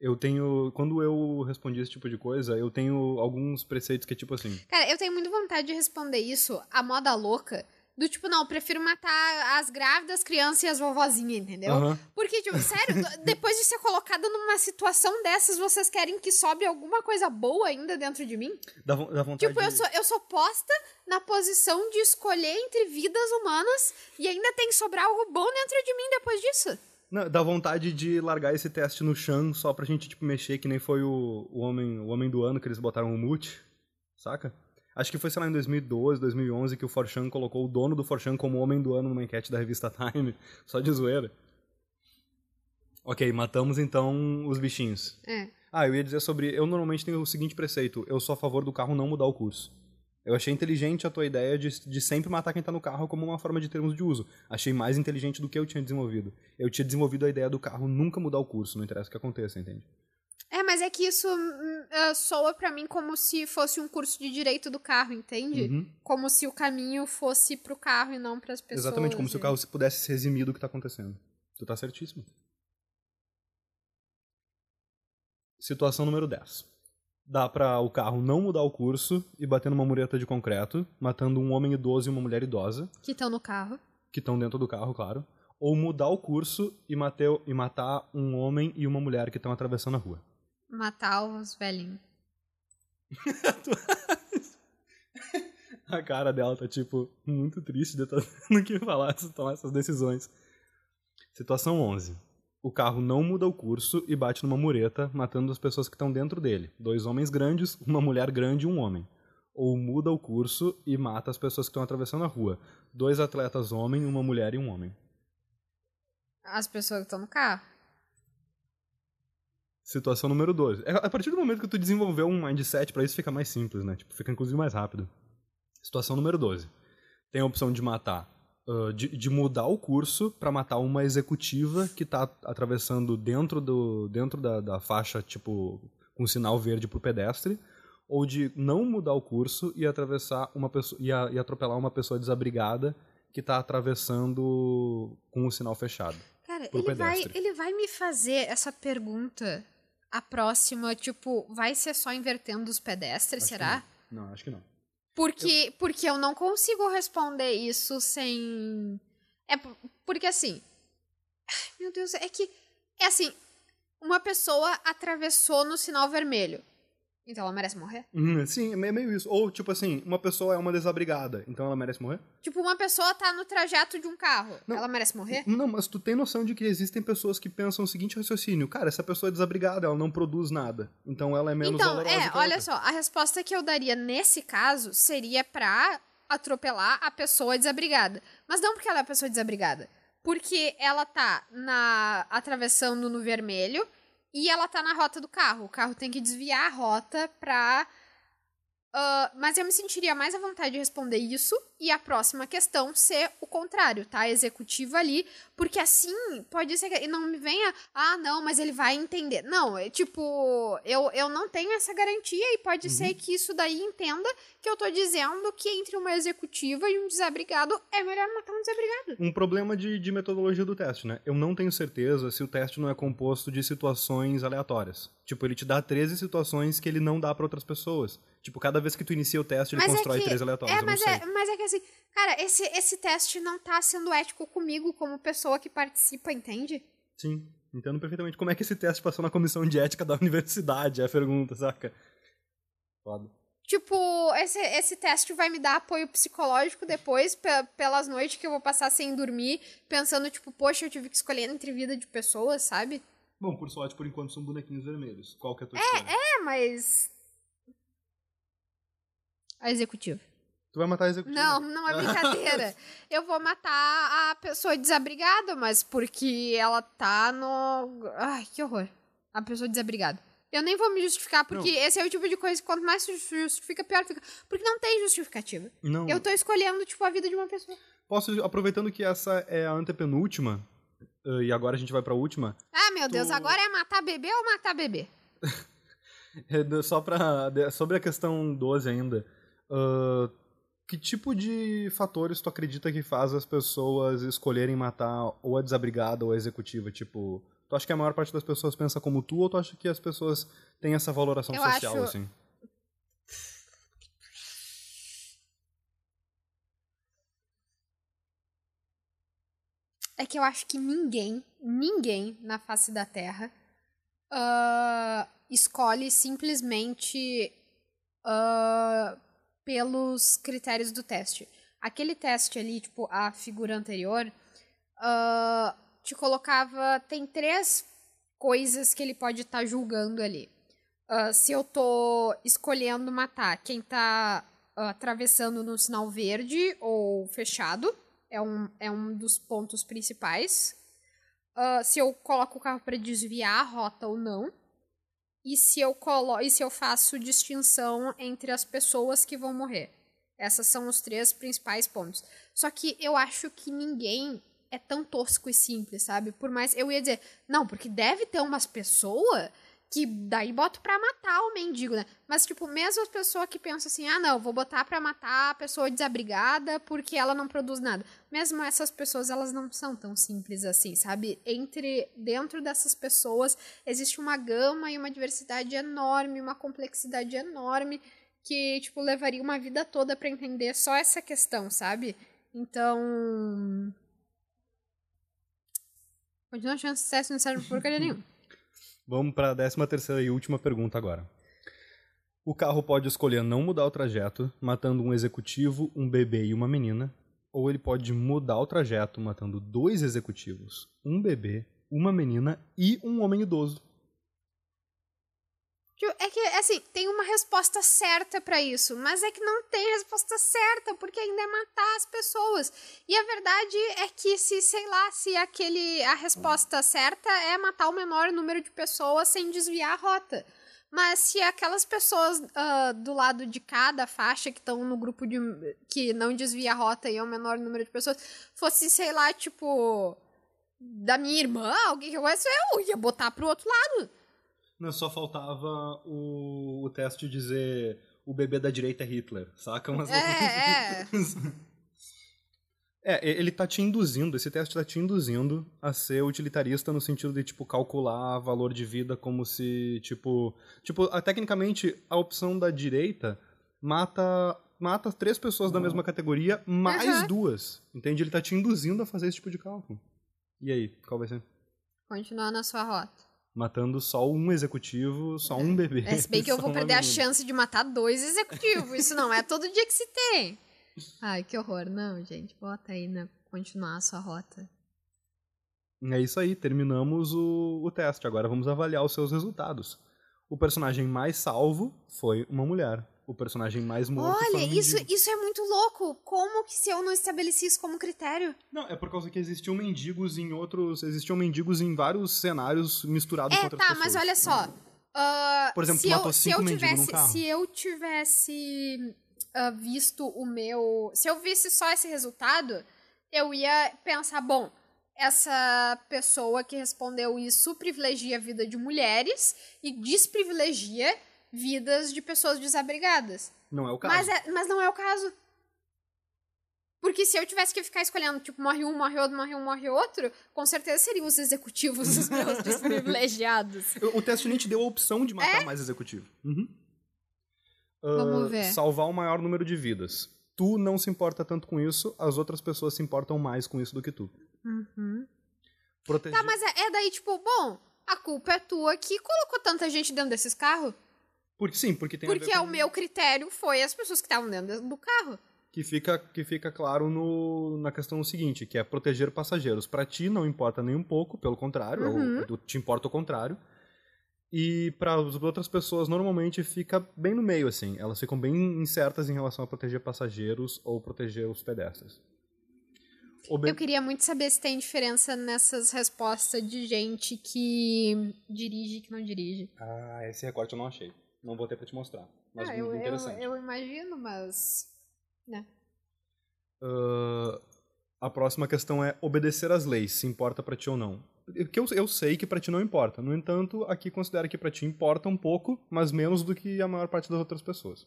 eu tenho. Quando eu respondi esse tipo de coisa, eu tenho alguns preceitos que é tipo assim. Cara, eu tenho muita vontade de responder isso à moda louca. Do tipo, não, eu prefiro matar as grávidas, crianças e as vovozinhas, entendeu? Aham. Porque, tipo, sério, depois de ser colocada numa situação dessas, vocês querem que sobre alguma coisa boa ainda dentro de mim? Dá, dá vontade Tipo, eu de- sou, eu sou posta na posição de escolher entre vidas humanas e ainda tem que sobrar algo bom dentro de mim depois disso. Não, dá vontade de largar esse teste no chão só pra gente, tipo, mexer, que nem foi o, o, homem, o homem do ano que eles botaram o mute, saca? Acho que foi, sei lá, em 2012, 2011 que o Forchan colocou o dono do Forchan como homem do ano numa enquete da revista Time, só de zoeira. Ok, matamos então os bichinhos. É. Ah, eu ia dizer sobre. Eu normalmente tenho o seguinte preceito: eu sou a favor do carro não mudar o curso. Eu achei inteligente a tua ideia de, de sempre matar quem tá no carro como uma forma de termos de uso. Achei mais inteligente do que eu tinha desenvolvido. Eu tinha desenvolvido a ideia do carro nunca mudar o curso, não interessa o que aconteça, entende? É, mas é que isso é, soa pra mim como se fosse um curso de direito do carro, entende? Uhum. Como se o caminho fosse pro carro e não pras pessoas. Exatamente, como se o e- carro se pudesse se eximir do que tá acontecendo. Tu tá certíssimo. Situação número 10. Dá pra o carro não mudar o curso e bater numa mureta de concreto, matando um homem idoso e uma mulher idosa. Que estão no carro. que estão dentro do carro, claro, ou mudar o curso e, mateu, e matar um homem e uma mulher que estão atravessando a rua. Matar os velhinhos. A cara dela tá, tipo, muito triste de estar tendo que falar, tomar essas decisões. Situação 11. O carro não muda o curso e bate numa mureta, matando as pessoas que estão dentro dele. Dois homens grandes, uma mulher grande e um homem. Ou muda o curso e mata as pessoas que estão atravessando a rua. Dois atletas homem, uma mulher e um homem. As pessoas que estão no carro. Situação número 12. É, A partir do momento que tu desenvolveu um mindset pra isso, fica mais simples, né? Tipo, fica inclusive mais rápido. Situação número 12. Tem a opção de matar, ah, de, de mudar o curso pra matar uma executiva que tá atravessando dentro, do, dentro da, da faixa, tipo, com sinal verde pro pedestre, ou de não mudar o curso e atravessar uma pessoa e, a- e atropelar uma pessoa desabrigada que tá atravessando com o sinal fechado. Cara, ele vai, pedestre. ele vai me fazer essa pergunta. A próxima, tipo, vai ser só invertendo os pedestres, Acho será? Não, acho que não. Porque, porque eu não consigo responder isso sem. É por- porque assim. ai, Meu Deus, é que. É assim. Uma pessoa atravessou no sinal vermelho. Então ela merece morrer? Hum, sim, é meio isso. Ou, tipo assim, uma pessoa é uma desabrigada, então ela merece morrer? Tipo, uma pessoa tá no trajeto de um carro. Não. Ela merece morrer? Não, mas tu tem noção de que existem pessoas que pensam o seguinte raciocínio. Cara, essa pessoa é desabrigada, ela não produz nada. Então ela é menos Então, valorosa é, olha outra. só, a resposta que eu daria nesse caso seria pra atropelar a pessoa desabrigada. Mas não porque ela é a pessoa desabrigada. Porque ela tá na atravessando no vermelho e ela tá na rota do carro. O carro tem que desviar a rota pra. Ah, mas eu me sentiria mais à vontade de responder isso e a próxima questão ser o contrário, tá? Executiva ali, porque assim pode ser que. E não me venha, ah, não, mas ele vai entender. Não, é tipo, eu, eu não tenho essa garantia e pode Uhum. ser que isso daí entenda que eu tô dizendo que entre uma executiva e um desabrigado é melhor matar um desabrigado. Um problema de, de metodologia do teste, né? Eu não tenho certeza se o teste não é composto de situações aleatórias. Tipo, ele te dá 13 situações que ele não dá pra outras pessoas. Tipo, cada vez que tu inicia o teste, ele Mas é constrói que- três aleatórios. É, mas não sei. é, mas é que assim, cara, esse, esse teste não tá sendo ético comigo como pessoa que participa, entende? Sim, entendo perfeitamente. Como é que esse teste passou na comissão de ética da universidade? É a pergunta, saca? Foda. Tipo, esse, esse teste vai me dar apoio psicológico depois, pe- pelas noites que eu vou passar sem dormir, pensando, tipo, poxa, eu tive que escolher entre vida de pessoas, sabe? Bom, por sorte, por enquanto são bonequinhos vermelhos. Qual que é a tua escolha? É, mas. A executiva. Tu vai matar a executiva. Não, não é brincadeira. eu vou matar a pessoa desabrigada, mas porque ela tá no. Ai, que horror. A pessoa desabrigada. Eu nem vou me justificar, porque não. esse é o tipo de coisa que quanto mais se justifica, pior fica. Porque não tem justificativa. Não. Eu tô escolhendo, tipo, a vida de uma pessoa. Posso, aproveitando que essa é a antepenúltima, uh, e agora a gente vai pra última. Ah, meu tu... Deus, agora é matar bebê ou matar bebê? É, só pra. Sobre a questão 12 ainda. Uh, que tipo de fatores tu acredita que faz as pessoas escolherem matar ou a desabrigada ou a executiva? Tipo, tu acha que a maior parte das pessoas pensa como tu ou tu acha que as pessoas têm essa valoração Eu social, acho... assim? É que eu acho que ninguém, ninguém na face da Terra uh, escolhe simplesmente uh, pelos critérios do teste. Aquele teste ali, tipo, a figura anterior, uh, te colocava. Tem três coisas que ele pode estar tá julgando ali. Uh, se eu tô escolhendo matar quem tá uh, atravessando no sinal verde ou fechado, é um, é um dos pontos principais. Uh, se eu coloco o carro para desviar a rota ou não e se eu colo e se eu faço distinção entre as pessoas que vão morrer. Essas são os três principais pontos. Só que eu acho que ninguém é tão tosco e simples, sabe? Por mais eu ia dizer, não, porque deve ter umas pessoas que daí boto pra matar o mendigo, né? Mas, tipo, mesmo as pessoas que pensam assim, ah, não, vou botar pra matar a pessoa desabrigada porque ela não produz nada. Mesmo essas pessoas, elas não são tão simples assim, sabe? Entre, dentro dessas pessoas, existe uma gama e uma diversidade enorme, uma complexidade enorme que, tipo, levaria uma vida toda para entender só essa questão, sabe? Então... Continua achando sucesso não serve porcaria nenhuma. Vamos para a décima terceira e última pergunta agora. O carro pode escolher não mudar o trajeto, matando um executivo, um bebê e uma menina, ou ele pode mudar o trajeto, matando dois executivos, um bebê, uma menina e um homem idoso. É que, assim, tem uma resposta certa para isso, mas é que não tem resposta certa, porque ainda é matar as pessoas. E a verdade é que se, sei lá, se aquele a resposta certa é matar o menor número de pessoas sem desviar a rota. Mas se aquelas pessoas uh, do lado de cada faixa que estão no grupo de que não desvia a rota e é o menor número de pessoas, fosse, sei lá, tipo, da minha irmã, alguém que eu conheço, eu ia botar pro outro lado. Não, só faltava o, o teste dizer o bebê da direita é Hitler, saca? Umas é, é. é, ele tá te induzindo, esse teste tá te induzindo a ser utilitarista no sentido de, tipo, calcular valor de vida como se, tipo... Tipo, a, tecnicamente, a opção da direita mata mata três pessoas da mesma categoria, mais uhum. duas. Entende? Ele tá te induzindo a fazer esse tipo de cálculo. E aí, qual vai ser? Continuar na sua rota matando só um executivo, só um bebê. É, se bem que eu vou perder a chance de matar dois executivos. Isso não é todo dia que se tem. Ai, que horror. Não, gente, bota aí na continuar a sua rota. É isso aí, terminamos o, o teste. Agora vamos avaliar os seus resultados. O personagem mais salvo foi uma mulher o personagem mais morto. Olha, isso, isso é muito louco. Como que se eu não estabeleci isso como critério? Não, é por causa que existiam mendigos em outros. Existiam mendigos em vários cenários misturados é, com outras tá, pessoas. mas olha só. Uh, por exemplo, tu matou cinco mendigos tivesse, num carro. Se eu tivesse uh, visto o meu. Se eu visse só esse resultado, eu ia pensar, bom, essa pessoa que respondeu isso privilegia a vida de mulheres e desprivilegia vidas de pessoas desabrigadas. Não é o caso. Mas, é, mas não é o caso. Porque se eu tivesse que ficar escolhendo, tipo, morre um, morre outro, morre um, morre outro, com certeza seriam os executivos os meus desprivilegiados. O teste nem te deu a opção de matar é? mais executivo. Uhum. Vamos uh, ver. Salvar o maior número de vidas. Tu não se importa tanto com isso, as outras pessoas se importam mais com isso do que tu. Uhum. Proteger... Tá, mas é, é daí, tipo, bom, a culpa é tua que colocou tanta gente dentro desses carros. Porque sim, porque tem Porque com... o meu critério foi as pessoas que estavam dentro do carro. Que fica, que fica claro no, na questão seguinte, que é proteger passageiros. Para ti não importa nem um pouco, pelo contrário, uhum. ou, te importa o contrário. E para as outras pessoas, normalmente fica bem no meio, assim. Elas ficam bem incertas em relação a proteger passageiros ou proteger os pedestres. Eu queria muito saber se tem diferença nessas respostas de gente que dirige e que não dirige. Ah, esse recorte eu não achei. Não vou ter pra te mostrar. Mas ah, muito eu, interessante. Eu, eu imagino, mas. Né. Uh, a próxima questão é obedecer às leis, se importa para ti ou não. Que eu, eu sei que para ti não importa. No entanto, aqui considera que para ti importa um pouco, mas menos do que a maior parte das outras pessoas.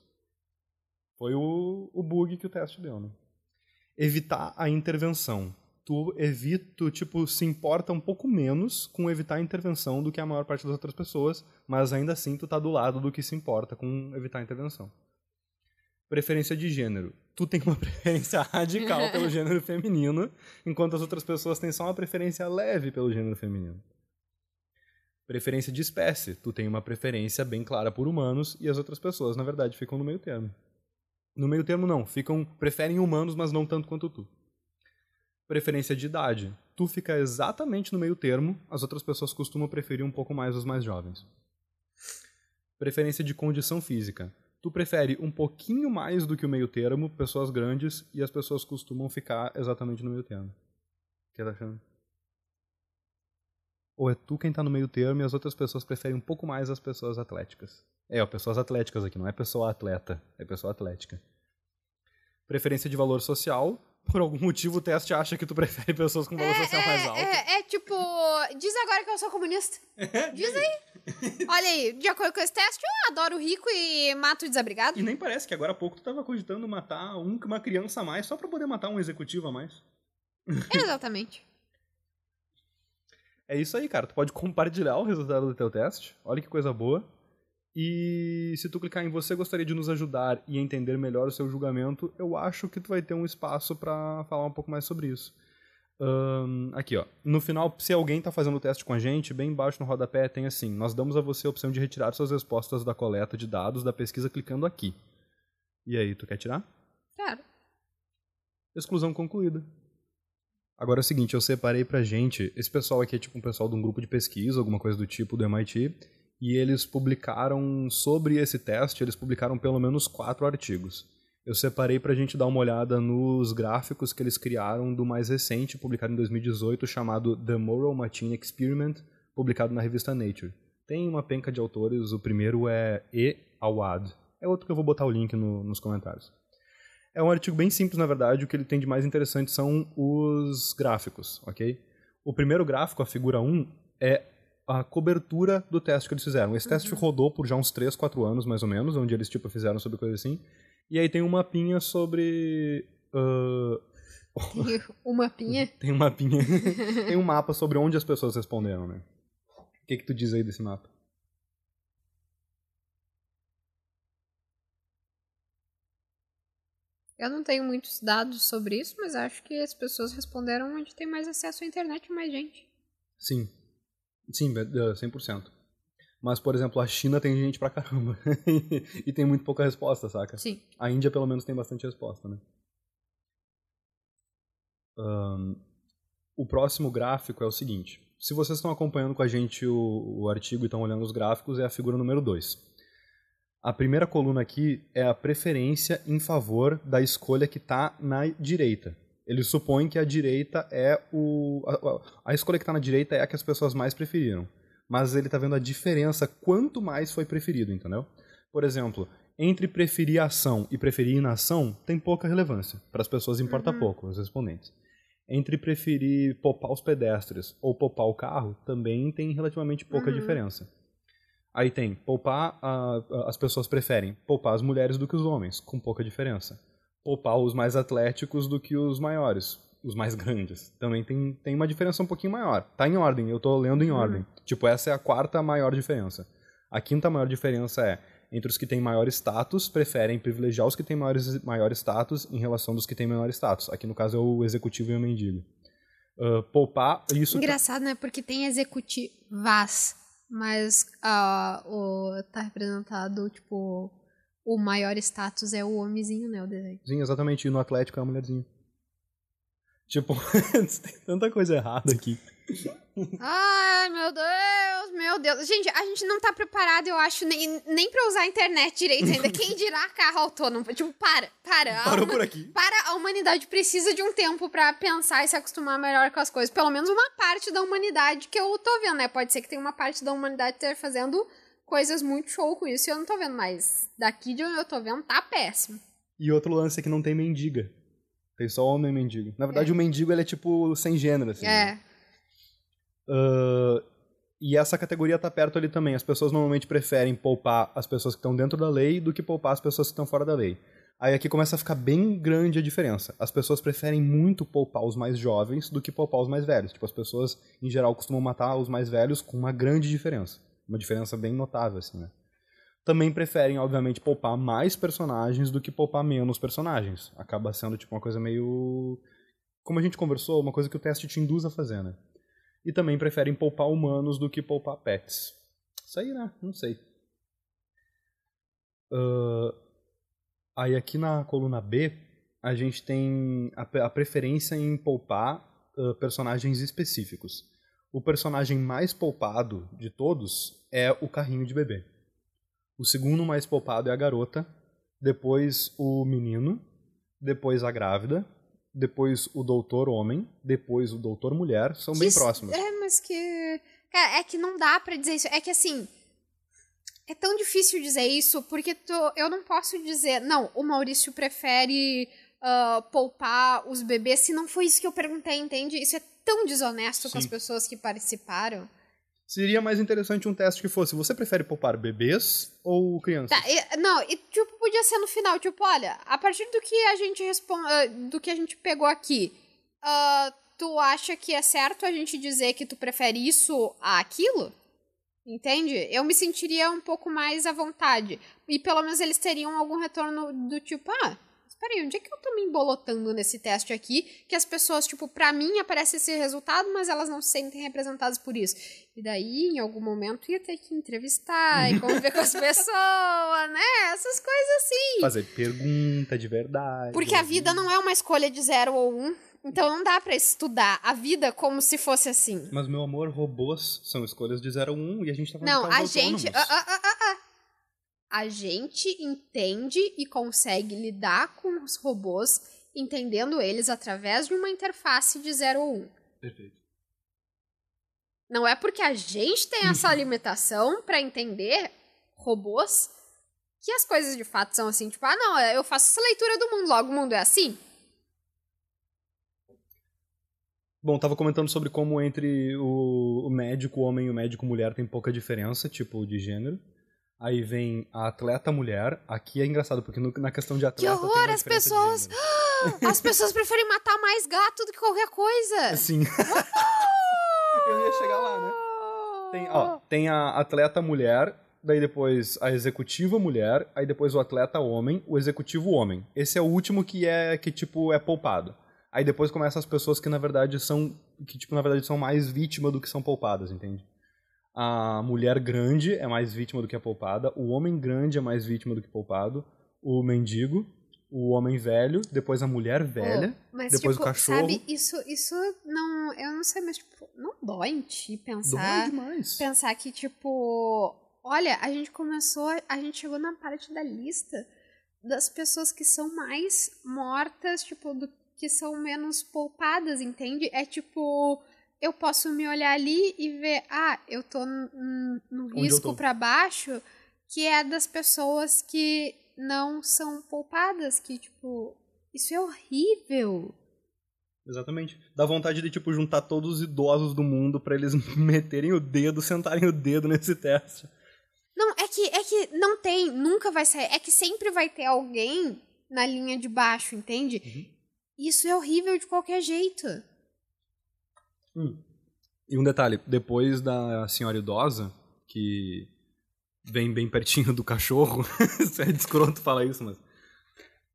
Foi o, o bug que o teste deu, né? Evitar a intervenção. Tu evita, tipo, se importa um pouco menos com evitar a intervenção do que a maior parte das outras pessoas, mas ainda assim tu tá do lado do que se importa com evitar a intervenção. Preferência de gênero tu tem uma preferência radical pelo gênero feminino, enquanto as outras pessoas têm só uma preferência leve pelo gênero feminino. Preferência de espécie, tu tem uma preferência bem clara por humanos e as outras pessoas, na verdade, ficam no meio termo. No meio termo não, ficam preferem humanos, mas não tanto quanto tu. Preferência de idade, tu fica exatamente no meio termo, as outras pessoas costumam preferir um pouco mais os mais jovens. Preferência de condição física, tu prefere um pouquinho mais do que o meio termo, pessoas grandes, e as pessoas costumam ficar exatamente no meio termo. O que tá achando? Ou é tu quem tá no meio termo e as outras pessoas preferem um pouco mais as pessoas atléticas? É, ó, pessoas atléticas aqui, não é pessoa atleta, é pessoa atlética. Preferência de valor social, por algum motivo o teste acha que tu prefere pessoas com valor é, social é, mais alto. É, é, tipo, diz agora que eu sou comunista. diz aí. Olha aí, de acordo com esse teste, eu adoro o rico e mato o desabrigado. E nem parece que agora há pouco tu tava cogitando matar um, uma criança a mais só pra poder matar um executivo a mais. Exatamente. é isso aí, cara. Tu pode compartilhar o resultado do teu teste. Olha que coisa boa. E se tu clicar em você gostaria de nos ajudar e entender melhor o seu julgamento, eu acho que tu vai ter um espaço para falar um pouco mais sobre isso. Um, aqui, ó. No final, se alguém está fazendo o teste com a gente, bem embaixo no rodapé tem assim: Nós damos a você a opção de retirar suas respostas da coleta de dados da pesquisa clicando aqui. E aí, tu quer tirar? Quero. Exclusão concluída. Agora é o seguinte, eu separei pra gente. Esse pessoal aqui é tipo um pessoal de um grupo de pesquisa, alguma coisa do tipo do MIT e eles publicaram sobre esse teste, eles publicaram pelo menos quatro artigos. Eu separei para a gente dar uma olhada nos gráficos que eles criaram do mais recente, publicado em 2018, chamado The Moral Machine Experiment, publicado na revista Nature. Tem uma penca de autores, o primeiro é E. Awad. É outro que eu vou botar o link no, nos comentários. É um artigo bem simples, na verdade, o que ele tem de mais interessante são os gráficos, ok? O primeiro gráfico, a figura 1, é a cobertura do teste que eles fizeram. Esse teste uhum. rodou por já uns 3, 4 anos, mais ou menos, onde eles tipo fizeram sobre coisa assim. E aí tem um mapinha sobre. Uh... um mapinha? tem um mapinha. tem um mapa sobre onde as pessoas responderam, né? O que, que tu diz aí desse mapa? Eu não tenho muitos dados sobre isso, mas acho que as pessoas responderam onde tem mais acesso à internet e mais gente. Sim, Sim, 100%. Mas, por exemplo, a China tem gente pra caramba. e tem muito pouca resposta, saca? Sim. A Índia, pelo menos, tem bastante resposta, né? Um, o próximo gráfico é o seguinte. Se vocês estão acompanhando com a gente o, o artigo e estão olhando os gráficos, é a figura número 2. A primeira coluna aqui é a preferência em favor da escolha que está na direita. Ele supõe que a direita é o. A, a escolha que está na direita é a que as pessoas mais preferiram. Mas ele está vendo a diferença quanto mais foi preferido, entendeu? Por exemplo, entre preferir ação e preferir inação, tem pouca relevância. Para as pessoas importa uhum. pouco, os respondentes. Entre preferir poupar os pedestres ou poupar o carro, também tem relativamente pouca uhum. diferença. Aí tem poupar, uh, as pessoas preferem poupar as mulheres do que os homens, com pouca diferença poupar os mais atléticos do que os maiores, os mais grandes. Também tem, tem uma diferença um pouquinho maior. Tá em ordem, eu tô lendo em uhum. ordem. Tipo, essa é a quarta maior diferença. A quinta maior diferença é entre os que têm maior status, preferem privilegiar os que têm maiores, maior status em relação dos que têm menor status. Aqui no caso é o executivo e o mendigo. Uh, poupar isso. Engraçado, né? Porque tem executivas, mas uh, o, tá representado, tipo, o maior status é o homenzinho, né? O desenho. Sim, exatamente. E no Atlético é a mulherzinha. Tipo, tem tanta coisa errada aqui. Ai, meu Deus, meu Deus. Gente, a gente não tá preparado, eu acho, nem, nem pra usar a internet direito ainda. Quem dirá carro autônomo? Tipo, para, para. A Parou por aqui. Para, a humanidade precisa de um tempo pra pensar e se acostumar melhor com as coisas. Pelo menos uma parte da humanidade que eu tô vendo, né? Pode ser que tenha uma parte da humanidade que esteja fazendo coisas muito show com isso e eu não tô vendo, mas daqui de onde eu tô vendo tá péssimo. E outro lance é que não tem mendiga. Tem só homem mendigo. Na verdade, o mendigo ele é tipo sem gênero, assim. né? É. Ah, e essa categoria tá perto ali também. As pessoas normalmente preferem poupar as pessoas que estão dentro da lei do que poupar as pessoas que estão fora da lei. Aí aqui começa a ficar bem grande a diferença. As pessoas preferem muito poupar os mais jovens do que poupar os mais velhos. Tipo, as pessoas, em geral, costumam matar os mais velhos com uma grande diferença. Uma diferença bem notável, assim, né? Também preferem, obviamente, poupar mais personagens do que poupar menos personagens. Acaba sendo, tipo, uma coisa meio... Como a gente conversou, uma coisa que o teste te induz a fazer, né? e também preferem poupar humanos do que poupar pets. Isso aí, né? Não sei. Ah, aí aqui na coluna B, a gente tem a, preferência em poupar ah, personagens específicos. O personagem mais poupado de todos é o carrinho de bebê. O segundo mais poupado é a garota, depois o menino, depois a grávida, depois o doutor homem, depois o doutor mulher, são bem próximos. É, mas que. Cara, é que não dá pra dizer isso. É que assim. É tão difícil dizer isso porque tu- eu não posso dizer. Não, o Maurício prefere ah, poupar os bebês se não foi isso que eu perguntei, entende? Isso é tão desonesto com as Sim. pessoas que participaram. Seria mais interessante um teste que fosse: você prefere poupar bebês ou crianças? Tá, e- não, e tipo, podia ser no final, tipo, olha, a partir do que a gente responde, do que a gente pegou aqui, ah, tu acha que é certo a gente dizer que tu prefere isso a aquilo? Entende? Eu me sentiria um pouco mais à vontade. E pelo menos eles teriam algum retorno do tipo, ah, espera aí, onde é que eu tô me embolotando nesse teste aqui? Que as pessoas, tipo, pra mim aparece esse resultado, mas elas não se sentem representadas por isso. E daí, em algum momento, ia ter que entrevistar e conviver com as pessoas, né? Essas coisas assim. Fazer pergunta de verdade. Porque a vida não é uma escolha de zero ou um. Então não dá pra estudar a vida como se fosse assim. Mas, meu amor, robôs são escolhas de 0 a 1 um, e a gente tá falando Não, a gente. autônomos. ah, ah, ah, ah. A gente entende e consegue lidar com os robôs, entendendo eles através de uma interface de 0 ou 1. Um. Perfeito. Não é porque a gente tem essa limitação pra entender robôs que as coisas de fato são assim. Tipo, ah, não, eu faço essa leitura do mundo, logo o mundo é assim. Bom, tava comentando sobre como entre o, o médico homem e o médico mulher tem pouca diferença, tipo, de gênero. Aí vem a atleta mulher. Aqui é engraçado, porque no- na questão de atleta. tem horror, as pessoas-. As pessoas preferem matar mais gato do que qualquer coisa. Assim. Eu ia chegar lá, né? Tem, ó, tem a atleta mulher, daí depois a executiva mulher, aí depois o atleta homem, o executivo homem. Esse é o último que é que tipo é poupado. Aí depois começam as pessoas que na verdade são que tipo na verdade são mais vítima do que são poupadas, entende? A mulher grande é mais vítima do que é poupada, o homem grande é mais vítima do que poupado, o mendigo, o homem velho, depois a mulher velha, Pô, mas, depois tipo, o cachorro. sabe, isso, isso não. Eu não sei, mas, tipo, não dói em ti Dói pensar. demais. Pensar que, tipo. Olha, a gente começou. A gente chegou na parte da lista das pessoas que são mais mortas, tipo, do que são menos poupadas, entende? É tipo. Eu posso me olhar ali e ver, ah, eu tô no risco pra baixo, que é das pessoas que não são poupadas, que, tipo, isso é horrível. Exatamente. Dá vontade de, tipo, juntar todos os idosos do mundo pra eles meterem o dedo, sentarem o dedo nesse teste. Não, é que, é que não tem, nunca vai sair. É que sempre vai ter alguém na linha de baixo, entende? Uhum. Isso é horrível de qualquer jeito. E um detalhe, depois da senhora idosa, que vem bem pertinho do cachorro, é escroto falar isso, mas...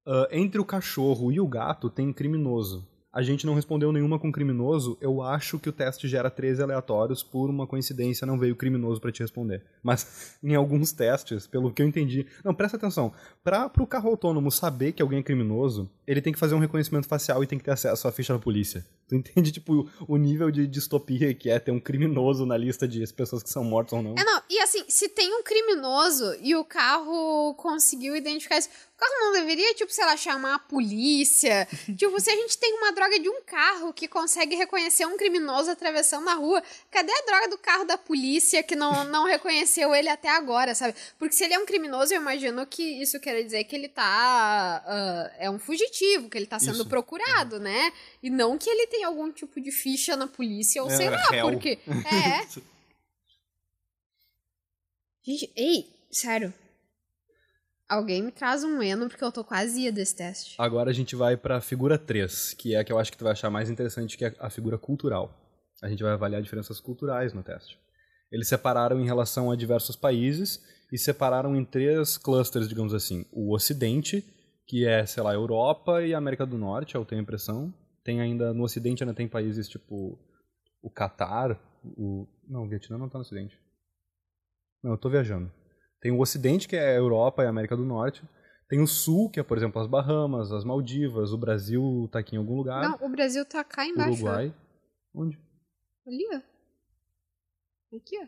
ah, entre o cachorro e o gato tem criminoso. A gente não respondeu nenhuma com criminoso, eu acho que o teste gera 13 aleatórios, por uma coincidência não veio criminoso pra te responder. Mas em alguns testes, pelo que eu entendi... Não, presta atenção, para o carro autônomo saber que alguém é criminoso, ele tem que fazer um reconhecimento facial e tem que ter acesso à ficha da polícia. Tu entende, tipo, o nível de distopia que é ter um criminoso na lista de pessoas que são mortas ou não? É, não. E assim, se tem um criminoso e o carro conseguiu identificar isso, o carro não deveria, tipo, sei lá, chamar a polícia? tipo, se a gente tem uma droga de um carro que consegue reconhecer um criminoso atravessando a rua, cadê a droga do carro da polícia que não, não reconheceu ele até agora, sabe? Porque se ele é um criminoso, eu imagino que isso quer dizer que ele tá. Uh, é um fugitivo, que ele tá sendo Isso. procurado, né? E não que ele tem algum tipo de ficha na polícia, ou É, sei lá, réu. porque. É. Gente, ei, sério. Alguém me traz um Eno, porque eu tô quase ia desse teste. Agora a gente vai pra figura 3, que é a que eu acho que tu vai achar mais interessante, que é a figura cultural. A gente vai avaliar diferenças culturais no teste. Eles separaram em relação a diversos países e separaram em três clusters, digamos assim. O Ocidente, que é, sei lá, Europa e América do Norte, eu tenho a impressão. Tem ainda, no Ocidente ainda tem países tipo o Catar, o... Não, o Vietnã não tá no Ocidente. Não, eu tô viajando. Tem o Ocidente, que é a Europa e a América do Norte. Tem o Sul, que é, por exemplo, as Bahamas, as Maldivas, o Brasil tá aqui em algum lugar. Não, o Brasil tá cá embaixo. Uruguai. Onde? Ali, ó. Aqui, ó.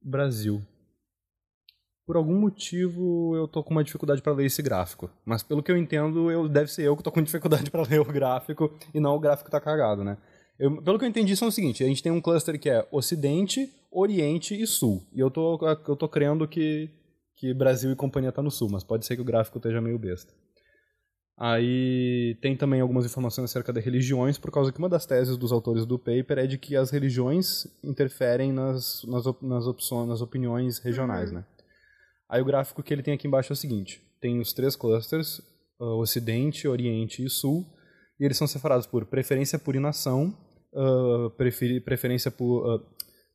Brasil. Por algum motivo eu tô com uma dificuldade para ler esse gráfico. Mas pelo que eu entendo, eu, deve ser eu que tô com dificuldade para ler o gráfico e não o gráfico tá cagado, né? Eu- pelo que eu entendi, são o seguinte: a gente tem um cluster que é Ocidente, Oriente e Sul. E eu tô, eu tô crendo que, que Brasil e companhia tá no Sul, mas pode ser que o gráfico esteja meio besta. Aí tem também algumas informações acerca das religiões, por causa que uma das teses dos autores do paper é de que as religiões interferem nas, nas, op- nas, opções, nas opiniões regionais, né? Aí o gráfico que ele tem aqui embaixo é o seguinte: tem os três clusters, ah, Ocidente, Oriente e Sul, e eles são separados por preferência por inação, preferi- preferência por ah,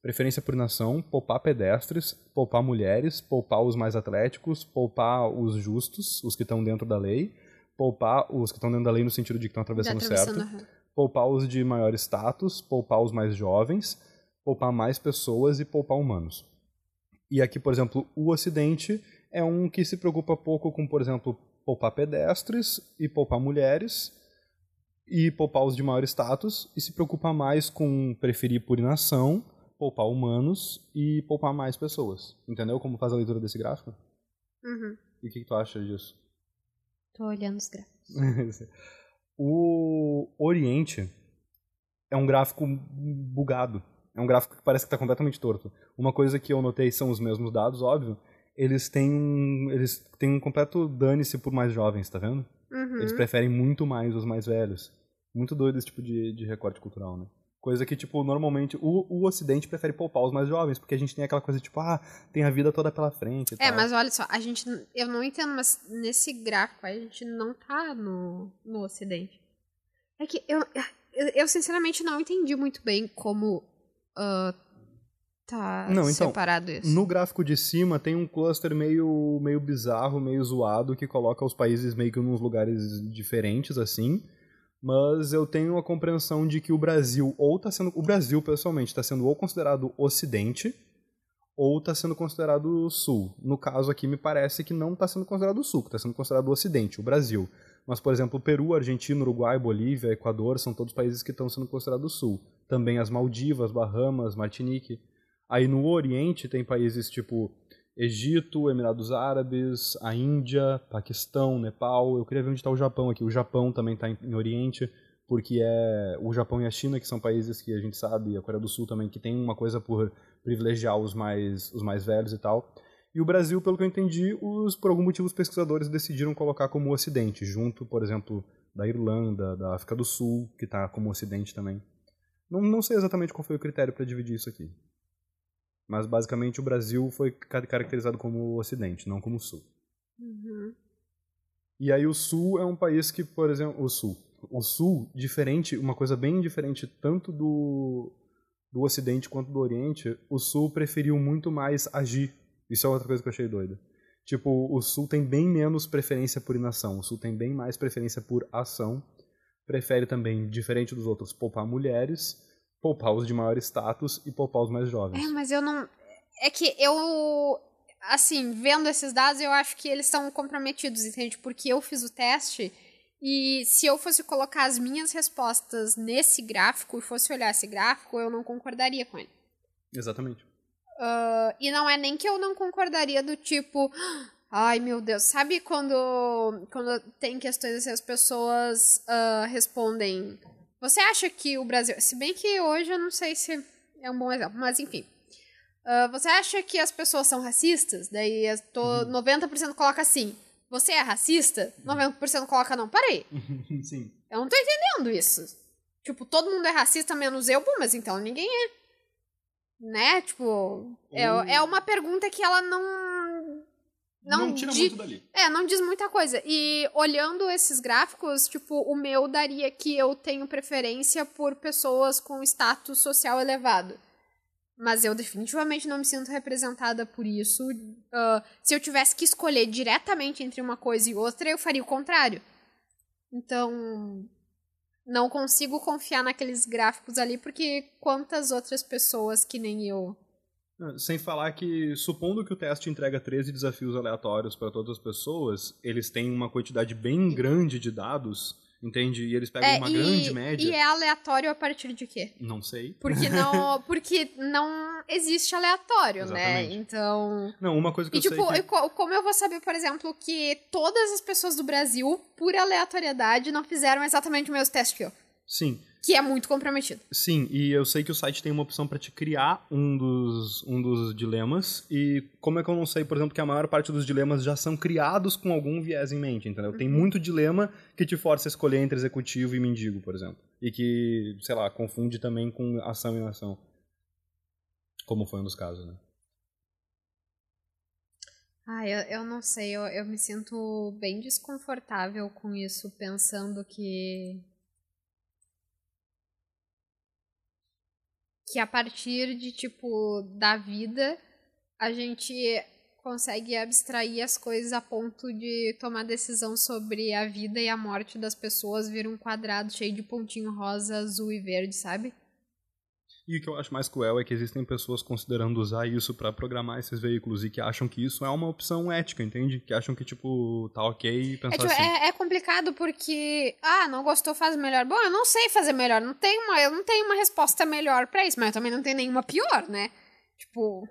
preferência por inação, poupar pedestres, poupar mulheres, poupar os mais atléticos, poupar os justos, os que estão dentro da lei, poupar os que estão dentro da lei no sentido de que estão Tá atravessando atravessando certo, poupar os de maior status, poupar os mais jovens, poupar mais pessoas e poupar humanos. E aqui, por exemplo, o Ocidente é um que se preocupa pouco com, por exemplo, poupar pedestres e poupar mulheres e poupar os de maior status e se preocupa mais com preferir por inação, poupar humanos e poupar mais pessoas. Entendeu como faz a leitura desse gráfico? Uhum. E o que, que tu acha disso? Tô olhando os gráficos. o Oriente é um gráfico bugado. É um gráfico que parece que está completamente torto. Uma coisa que eu notei são os mesmos dados, óbvio. Eles têm um, eles têm um completo dane-se por mais jovens, tá vendo? Uhum. Eles preferem muito mais os mais velhos. Muito doido esse tipo de, de recorte cultural, né? Coisa que, tipo, normalmente o, o Ocidente prefere poupar os mais jovens, porque a gente tem aquela coisa, tipo, ah, tem a vida toda pela frente É, tal. mas olha só, a gente. Eu não entendo, mas nesse gráfico aí a gente não tá no, no Ocidente. É que eu, eu, eu sinceramente não entendi muito bem como ah, tá Não, então, separado isso. No gráfico de cima tem um cluster meio, meio bizarro, meio zoado, que coloca os países meio que nos lugares diferentes, assim. Mas eu tenho a compreensão de que o Brasil, ou tá sendo. O Brasil, pessoalmente, está sendo ou considerado Ocidente, ou está sendo considerado Sul. No caso aqui, me parece que não está sendo considerado Sul, que está sendo considerado Ocidente, o Brasil. Mas, por exemplo, Peru, Argentina, Uruguai, Bolívia, Equador são todos países que estão sendo considerados Sul. Também as Maldivas, Bahamas, Martinique. Aí no Oriente tem países tipo Egito, Emirados Árabes, a Índia, Paquistão, Nepal. Eu queria ver onde está o Japão aqui. O Japão também está em, em Oriente, porque é o Japão e a China que são países que a gente sabe, a Coreia do Sul também, que tem uma coisa por privilegiar os mais, os mais velhos e tal. E o Brasil, pelo que eu entendi, os, por algum motivo os pesquisadores decidiram colocar como Ocidente, junto, por exemplo, da Irlanda, da África do Sul, que está como Ocidente também. Não, não sei exatamente qual foi o critério para dividir isso aqui. Mas basicamente o Brasil foi ca- caracterizado como Ocidente, não como Sul. Uhum. E aí o Sul é um país que, por exemplo, o Sul, o Sul diferente, uma coisa bem diferente tanto do do Ocidente quanto do Oriente, o Sul preferiu muito mais agir. Isso é outra coisa que eu achei doida. Tipo, o Sul tem bem menos preferência por inação, o Sul tem bem mais preferência por ação. Prefere também, diferente dos outros, poupar mulheres, poupar os de maior status e poupar os mais jovens. É, mas eu não. É que eu. Assim, vendo esses dados, eu acho que eles são comprometidos, entende? Porque eu fiz o teste E se eu fosse colocar as minhas respostas nesse gráfico e fosse olhar esse gráfico, eu não concordaria com ele. Exatamente. Uh, e não é nem que eu não concordaria do tipo. Ai, meu Deus. Sabe quando, quando tem questões assim, as pessoas uh, respondem. Você acha que o Brasil. Se bem que hoje eu não sei se é um bom exemplo, mas enfim. Uh, você acha que as pessoas são racistas? Daí tô, uhum. 90% coloca assim. Você é racista? 90% coloca não. Parei. Sim. Eu não tô entendendo isso. Tipo, todo mundo é racista menos eu, mas então ninguém é. Né? Tipo, é, é uma pergunta que ela não. Não, não tira di... muito dali. É, não diz muita coisa. E olhando esses gráficos, tipo, o meu daria que eu tenho preferência por pessoas com status social elevado. Mas eu definitivamente não me sinto representada por isso. Uh, se eu tivesse que escolher diretamente entre uma coisa e outra, eu faria o contrário. Então, não consigo confiar naqueles gráficos ali, porque quantas outras pessoas que nem eu. Sem falar que, supondo que o teste entrega 13 desafios aleatórios para todas as pessoas, eles têm uma quantidade bem grande de dados Entende? E eles pegam é, uma e, grande média. E é aleatório a partir de quê? Não sei. Porque não, porque não existe aleatório, né? Então. Não, uma coisa que e, eu tipo, sei. Que... como eu vou saber, por exemplo, que todas as pessoas do Brasil, por aleatoriedade, não fizeram exatamente o mesmo teste que eu? Sim que é muito comprometido. Sim, e eu sei que o site tem uma opção para te criar um dos, um dos dilemas, e como é que eu não sei, por exemplo, que a maior parte dos dilemas já são criados com algum viés em mente, entendeu? Uhum. Tem muito dilema que te força a escolher entre executivo e mendigo, por exemplo. E que, sei lá, confunde também com ação e inação. Como foi um dos casos, né? Ah, eu, eu não sei, eu, eu me sinto bem desconfortável com isso, pensando que que a partir de tipo da vida a gente consegue abstrair as coisas a ponto de tomar decisão sobre a vida e a morte das pessoas vir um quadrado cheio de pontinho rosa, azul e verde, sabe? E o que eu acho mais cruel é que existem pessoas considerando usar isso para programar esses veículos e que acham que isso é uma opção ética, entende? Que acham que, tipo, tá ok pensar é, tipo, assim. É, é, complicado porque, ah, não gostou, faz melhor. Bom, eu não sei fazer melhor, não tenho uma, eu não tenho uma resposta melhor para isso, mas eu também não tenho nenhuma pior, né? Tipo...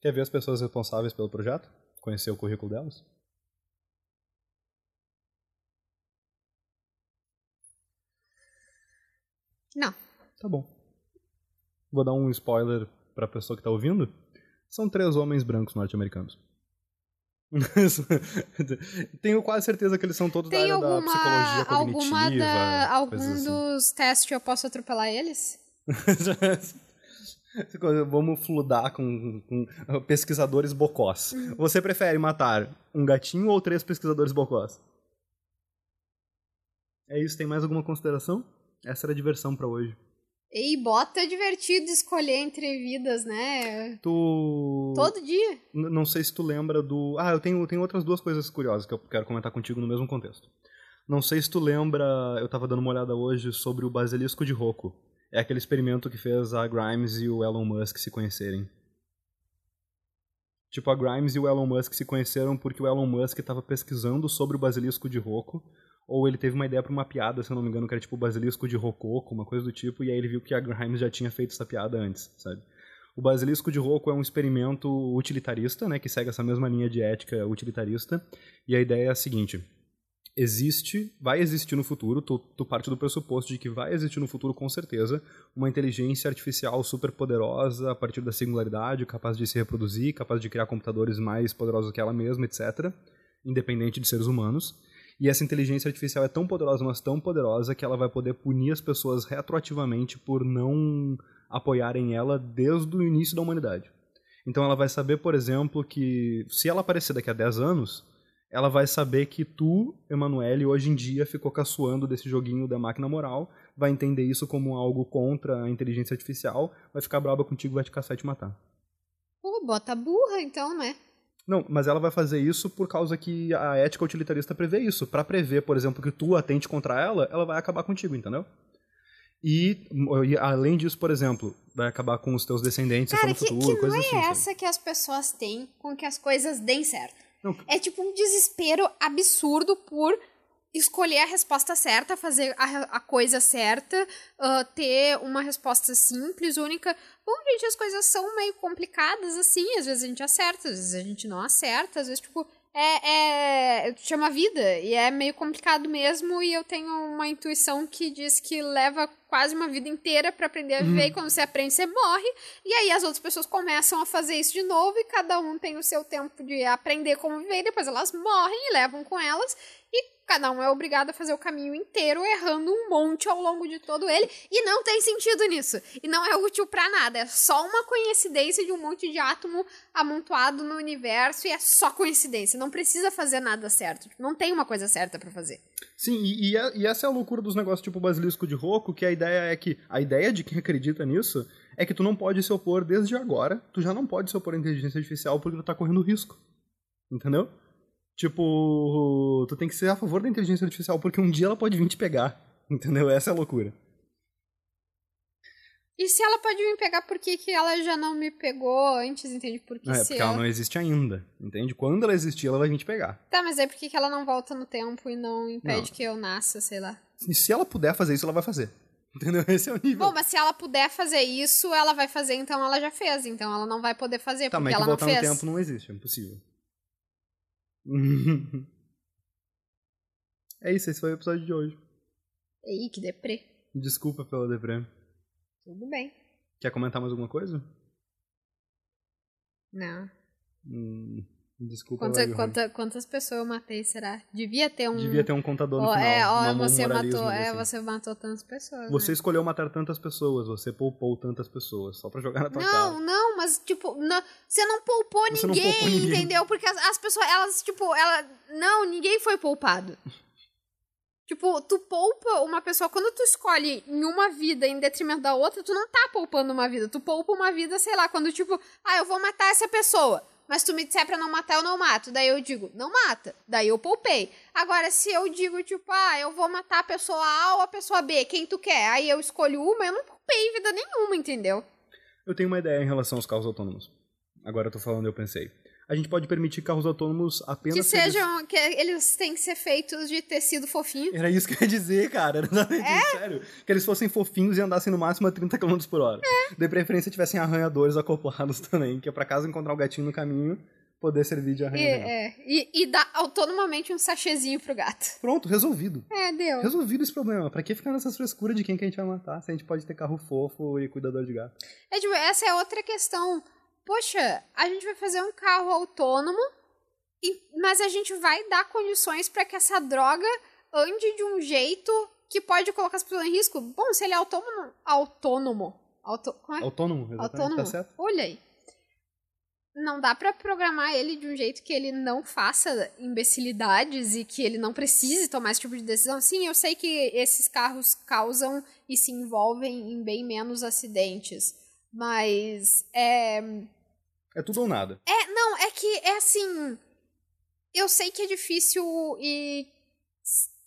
Quer ver as pessoas responsáveis pelo projeto? Conhecer o currículo delas? Não. Tá bom. Vou dar um spoiler pra pessoa que tá ouvindo. São três homens brancos norte-americanos. Tenho quase certeza que eles são todos Tem da área alguma, da psicologia cognitiva. Alguma da, algum assim. dos testes eu posso atropelar eles? Vamos fludar com, com pesquisadores bocós. Uhum. Você prefere matar um gatinho ou três pesquisadores bocós? É isso, tem mais alguma consideração? Essa era a diversão para hoje. E bota é divertido escolher entre vidas, né? Tu. Todo dia. N não sei se tu lembra do. Ah, eu tenho, tenho outras duas coisas curiosas que eu quero comentar contigo no mesmo contexto. Não sei se tu lembra, eu tava dando uma olhada hoje sobre o basilisco de Rocco. É aquele experimento que fez a Grimes e o Elon Musk se conhecerem. Tipo, a Grimes e o Elon Musk se conheceram porque o Elon Musk estava pesquisando sobre o basilisco de Rocco ou ele teve uma ideia para uma piada, se eu não me engano, que era tipo basilisco de rococo, uma coisa do tipo, e aí ele viu que a Grimes já tinha feito essa piada antes, sabe? O basilisco de roco é um experimento utilitarista, né, que segue essa mesma linha de ética utilitarista, e a ideia é a seguinte: existe, vai existir no futuro, tu, tu parte do pressuposto de que vai existir no futuro com certeza uma inteligência artificial super poderosa a partir da singularidade, capaz de se reproduzir, capaz de criar computadores mais poderosos que ela mesma, etc., independente de seres humanos. E essa inteligência artificial é tão poderosa, mas tão poderosa, que ela vai poder punir as pessoas retroativamente por não apoiarem ela desde o início da humanidade. Então ela vai saber, por exemplo, que se ela aparecer daqui a 10 anos, ela vai saber que tu, Emanuele, hoje em dia ficou caçoando desse joguinho da máquina moral, vai entender isso como algo contra a inteligência artificial, vai ficar braba contigo, vai te caçar e te matar. Pô, bota burra então, né? Não, mas ela vai fazer isso por causa que a ética utilitarista prevê isso. Para prever, por exemplo, que tu atente contra ela, ela vai acabar contigo, entendeu? E, e, além disso, por exemplo, vai acabar com os teus descendentes Cara, que, futuro, que não assim. é essa que as pessoas têm com que as coisas deem certo. Não. É tipo um desespero absurdo por escolher a resposta certa, fazer a, a coisa certa, uh, ter uma resposta simples, única. Bom, gente, as coisas são meio complicadas assim, às vezes a gente acerta, às vezes a gente não acerta, às vezes, tipo, é, é chama vida e é meio complicado mesmo e eu tenho uma intuição que diz que leva quase uma vida inteira para aprender a viver uhum. e quando você aprende você morre e aí as outras pessoas começam a fazer isso de novo e cada um tem o seu tempo de aprender como viver e depois elas morrem e levam com elas e Cada um é obrigado a fazer o caminho inteiro, errando um monte ao longo de todo ele. E não tem sentido nisso. E não é útil para nada. É só uma coincidência de um monte de átomo amontoado no universo e é só coincidência. Não precisa fazer nada certo. Não tem uma coisa certa para fazer. Sim, e, e, essa é a loucura dos negócios tipo basilisco de Roku, que ideia é que. A ideia de quem acredita nisso é que tu não pode se opor desde agora. Tu já não pode se opor à inteligência artificial porque tu tá correndo risco. Entendeu? Tipo, tu tem que ser a favor da inteligência artificial, porque um dia ela pode vir te pegar. Entendeu? Essa é a loucura. E se ela pode me pegar, por que, que ela já não me pegou antes, entende? Porque é, porque ela... ela... não existe ainda, entende? Quando ela existir, ela vai vir te pegar. Tá, mas é por que ela não volta no tempo e não impede não. que eu nasça, sei lá? E se ela puder fazer isso, ela vai fazer. Entendeu? Esse é o nível. Bom, mas se ela puder fazer isso, ela vai fazer, então ela já fez. Então ela não vai poder fazer, tá, porque mas ela voltar não fez. no tempo não existe, é impossível. é isso, esse foi o episódio de hoje. Ei, que deprê. Desculpa pela deprê. Tudo bem. Quer comentar mais alguma coisa? Não. Hum, desculpa. Quanta, quanta, quantas pessoas eu matei, será? Devia ter um. Devia ter um contador no oh, final. É, ó, você matou, é, assim. você matou tantas pessoas. Você né? escolheu matar tantas pessoas, você poupou tantas pessoas, só pra jogar na tua não, cara. Não, não, mas tipo, não, você não poupou você ninguém, não poupou ninguém, entendeu? Porque as, as pessoas, elas, tipo, ela. Não, ninguém foi poupado. Tipo, tu poupa uma pessoa. Quando tu escolhe em uma vida em detrimento da outra, tu não tá poupando uma vida. Tu poupa uma vida, sei lá, quando tipo, ah, eu vou matar essa pessoa. Mas tu me disser pra não matar, eu não mato. Daí eu digo, não mata. Daí eu poupei. Agora, se eu digo, tipo, ah, eu vou matar a pessoa A ou a pessoa B, quem tu quer? Aí eu escolho uma, eu não poupei vida nenhuma, entendeu? Eu tenho uma ideia em relação aos carros autônomos. Agora eu tô falando, eu pensei a gente pode permitir carros autônomos apenas. Que sejam. Eles... que eles têm que ser feitos de tecido fofinho. Era isso que eu ia dizer, cara. Era exatamente é? sério. Que eles fossem fofinhos e andassem no máximo a 30 km por hora. É. De preferência tivessem arranhadores acoplados também, que é pra caso encontrar um gatinho no caminho, poder servir de arranhador. E, é, e, e dar autonomamente um sachêzinho pro gato. Pronto, resolvido. É, deu. Resolvido esse problema. Pra que ficar nessas frescuras de quem que a gente vai matar se a gente pode ter carro fofo e cuidador de gato? É, tipo, essa é outra questão poxa, a gente vai fazer um carro autônomo, e, mas a gente vai dar condições para que essa droga ande de um jeito que pode colocar as pessoas em risco. Bom, se ele é autônomo. Autônomo. Auto, como é? Autônomo, exatamente. Tá autônomo. Tá certo. Olha aí. Não dá para programar ele de um jeito que ele não faça imbecilidades e que ele não precise tomar esse tipo de decisão. Sim, eu sei que esses carros causam e se envolvem em bem menos acidentes. Mas é. É tudo ou nada. É, não, é que é assim. Eu sei que é difícil e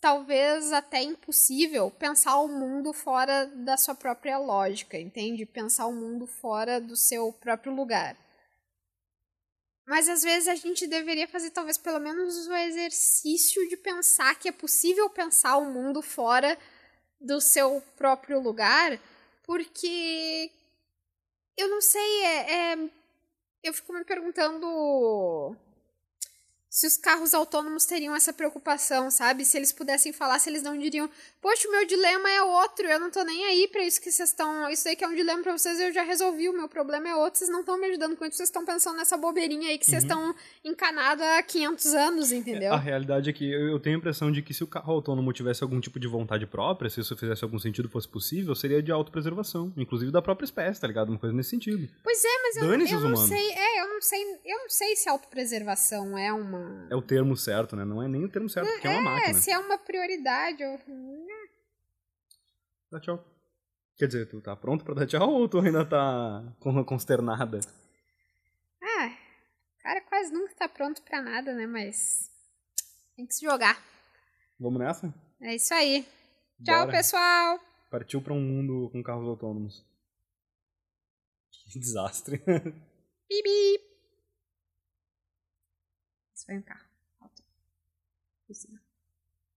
talvez até impossível pensar o mundo fora da sua própria lógica, entende? Pensar o mundo fora do seu próprio lugar. Mas às vezes a gente deveria fazer talvez pelo menos o exercício de pensar que é possível pensar o mundo fora do seu próprio lugar, porque eu não sei, é, é, eu fico me perguntando se os carros autônomos teriam essa preocupação, sabe? Se eles pudessem falar, se eles não diriam, poxa, o meu dilema é outro, eu não tô nem aí pra isso que vocês estão. Isso aí que é um dilema pra vocês, eu já resolvi, o meu problema é outro, vocês não estão me ajudando com isso, vocês estão pensando nessa bobeirinha aí que vocês estão uhum. encanados há 500 anos, entendeu? A realidade é que eu tenho a impressão de que se o carro autônomo tivesse algum tipo de vontade própria, se isso fizesse algum sentido, fosse possível, seria de autopreservação, inclusive da própria espécie, tá ligado? Uma coisa nesse sentido. Pois é, mas eu, eu não sei, é, eu não sei, eu não sei se autopreservação é uma é o termo certo, né? Não é nem o termo certo, porque é, é uma máquina. É, se é uma prioridade. Eu... Dá tchau. Quer dizer, tu tá pronto pra dar tchau ou tu ainda tá consternada? Ah, cara quase nunca tá pronto pra nada, né? Mas tem que se jogar. Vamos nessa? É isso aí. Bora. Tchau, pessoal. Partiu pra um mundo com carros autônomos. Que desastre. Bibi. Um carro. Alto. Por cima.